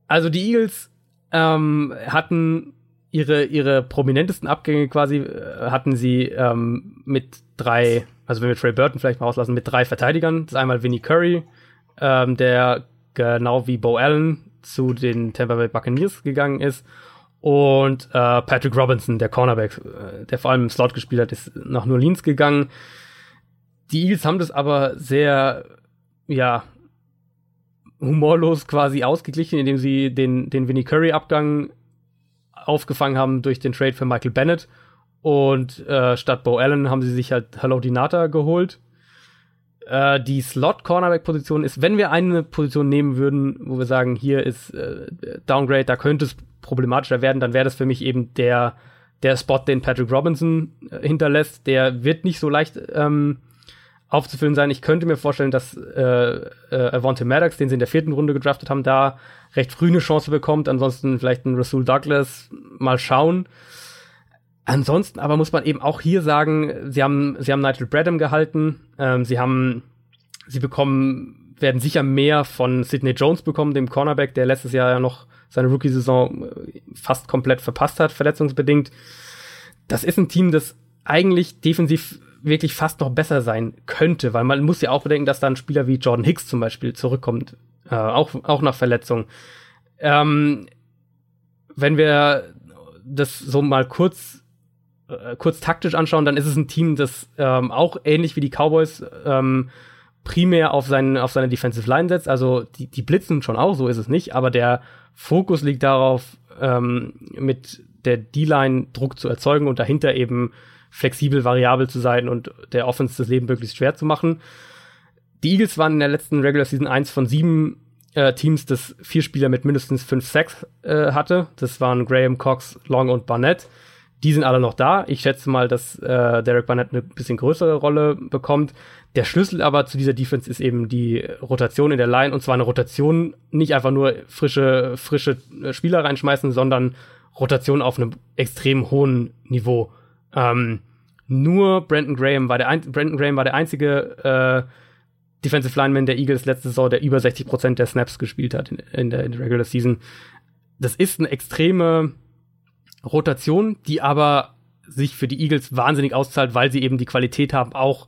[SPEAKER 2] Also die Eagles ähm, hatten ihre, ihre prominentesten Abgänge quasi, äh, hatten sie ähm, mit drei, also wenn wir Trey Burton vielleicht mal auslassen, mit drei Verteidigern. Das ist einmal Vinnie Curry, ähm, der genau wie Bo Allen zu den Tampa Bay Buccaneers gegangen ist. Und äh, Patrick Robinson, der Cornerback, äh, der vor allem im Slot gespielt hat, ist nach New Orleans gegangen. Die Eagles haben das aber sehr, ja, humorlos quasi ausgeglichen, indem sie den, den Vinnie Curry-Abgang aufgefangen haben durch den Trade für Michael Bennett Und äh, statt Bo Allen haben sie sich halt Hello Dinata geholt. Äh, die Slot-Cornerback-Position ist, wenn wir eine Position nehmen würden, wo wir sagen, hier ist äh, Downgrade, da könnte es problematischer werden, dann wäre das für mich eben der, der Spot, den Patrick Robinson äh, hinterlässt. Der wird nicht so leicht ähm, aufzufüllen sein. Ich könnte mir vorstellen, dass äh, äh, Avante Maddox, den sie in der vierten Runde gedraftet haben, da recht früh eine Chance bekommt. Ansonsten vielleicht ein Rasul Douglas mal schauen. Ansonsten aber muss man eben auch hier sagen, sie haben, sie haben Nigel Bradham gehalten. Ähm, sie haben, sie bekommen, werden sicher mehr von Sidney Jones bekommen, dem Cornerback, der letztes Jahr ja noch seine Rookie-Saison äh, fast komplett verpasst hat, verletzungsbedingt. Das ist ein Team, das eigentlich defensiv wirklich fast noch besser sein könnte, weil man muss ja auch bedenken, dass da ein Spieler wie Jordan Hicks zum Beispiel zurückkommt, äh, auch, auch nach Verletzung. Ähm, wenn wir das so mal kurz, äh, kurz taktisch anschauen, dann ist es ein Team, das ähm, auch ähnlich wie die Cowboys ähm, primär auf, seinen, auf seine Defensive Line setzt. Also die, die blitzen schon auch, so ist es nicht, aber der Fokus liegt darauf, ähm, mit der D-Line Druck zu erzeugen und dahinter eben flexibel, variabel zu sein und der Offense das Leben möglichst schwer zu machen. Die Eagles waren in der letzten Regular Season eins von sieben äh, Teams, das vier Spieler mit mindestens fünf Sacks äh, hatte. Das waren Graham, Cox, Long und Barnett. Die sind alle noch da. Ich schätze mal, dass äh, Derek Barnett eine bisschen größere Rolle bekommt. Der Schlüssel aber zu dieser Defense ist eben die Rotation in der Line und zwar eine Rotation nicht einfach nur frische frische äh, Spieler reinschmeißen, sondern Rotation auf einem extrem hohen Niveau. Ähm, nur Brandon Graham war der ein Brandon Graham war der einzige äh, Defensive Lineman der Eagles letzte Saison, der über 60 Prozent der Snaps gespielt hat in, in, der, in der Regular Season. Das ist eine extreme Rotation, die aber sich für die Eagles wahnsinnig auszahlt, weil sie eben die Qualität haben, auch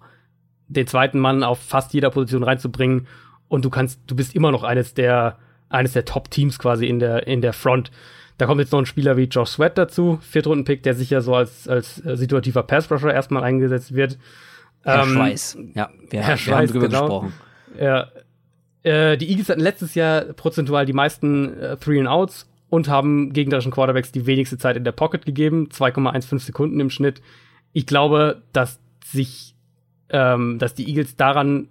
[SPEAKER 2] den zweiten Mann auf fast jeder Position reinzubringen. Und du kannst, du bist immer noch eines der, eines der Top-Teams quasi in der, in der Front. Da kommt jetzt noch ein Spieler wie Josh Sweat dazu, Viertrunden-Pick, der sicher so als, als äh, situativer Pass-Rusher erstmal eingesetzt wird.
[SPEAKER 1] Herr ähm, Schweiß, ja, wir, Herr wir Schweiß, haben drüber genau. gesprochen.
[SPEAKER 2] Ja, äh, die Eagles hatten letztes Jahr prozentual die meisten äh, Three and Outs und haben gegnerischen Quarterbacks die wenigste Zeit in der Pocket gegeben, 2,15 Sekunden im Schnitt. Ich glaube, dass sich, ähm, dass die Eagles daran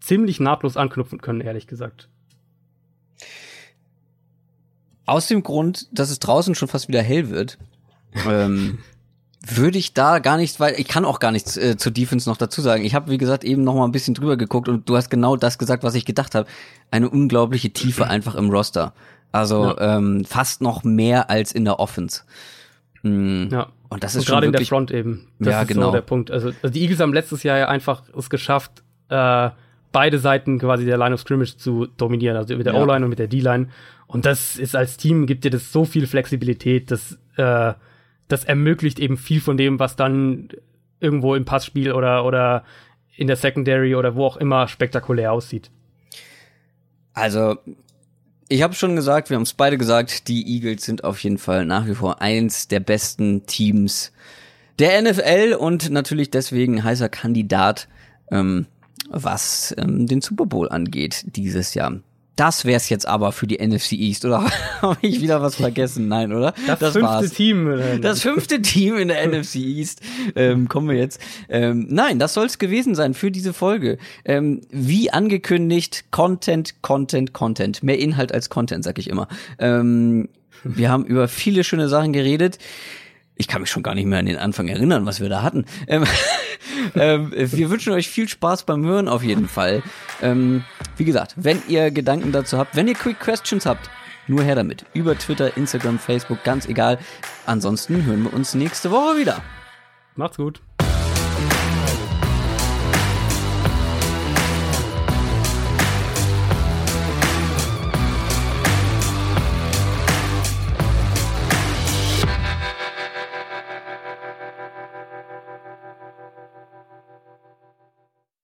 [SPEAKER 2] ziemlich nahtlos anknüpfen können, ehrlich gesagt.
[SPEAKER 1] Aus dem Grund, dass es draußen schon fast wieder hell wird, ähm, würde ich da gar nichts, weil ich kann auch gar nichts äh, zur Defense noch dazu sagen. Ich habe, wie gesagt, eben noch mal ein bisschen drüber geguckt und du hast genau das gesagt, was ich gedacht habe. Eine unglaubliche Tiefe einfach im Roster. Also ja. ähm, fast noch mehr als in der Offense.
[SPEAKER 2] Mhm. Ja. Und das ist und gerade in der Front eben. Das ja, ist genau. so der Punkt. Also, also die Eagles haben letztes Jahr ja einfach es geschafft, äh, beide Seiten quasi der Line of Scrimmage zu dominieren, also mit der ja. O-Line und mit der D-Line. Und das ist als Team gibt dir das so viel Flexibilität, dass äh, das ermöglicht eben viel von dem, was dann irgendwo im Passspiel oder, oder in der Secondary oder wo auch immer spektakulär aussieht.
[SPEAKER 1] Also, ich habe schon gesagt, wir haben es beide gesagt, die Eagles sind auf jeden Fall nach wie vor eins der besten Teams der NFL und natürlich deswegen heißer Kandidat, ähm, was ähm, den Super Bowl angeht dieses Jahr. Das wär's jetzt aber für die NFC East, oder habe ich wieder was vergessen? Nein, oder?
[SPEAKER 2] Das, das fünfte war's. Team.
[SPEAKER 1] Das fünfte Team in der NFC East. Ähm, kommen wir jetzt. Ähm, nein, das soll's gewesen sein für diese Folge. Ähm, wie angekündigt, Content, Content, Content. Mehr Inhalt als Content, sag ich immer. Ähm, wir haben über viele schöne Sachen geredet ich kann mich schon gar nicht mehr an den Anfang erinnern, was wir da hatten. Ähm, ähm, wir wünschen euch viel Spaß beim Hören auf jeden Fall. Ähm, wie gesagt, wenn ihr Gedanken dazu habt, wenn ihr Quick Questions habt, nur her damit. Über Twitter, Instagram, Facebook, ganz egal. Ansonsten hören wir uns nächste Woche wieder.
[SPEAKER 2] Macht's gut.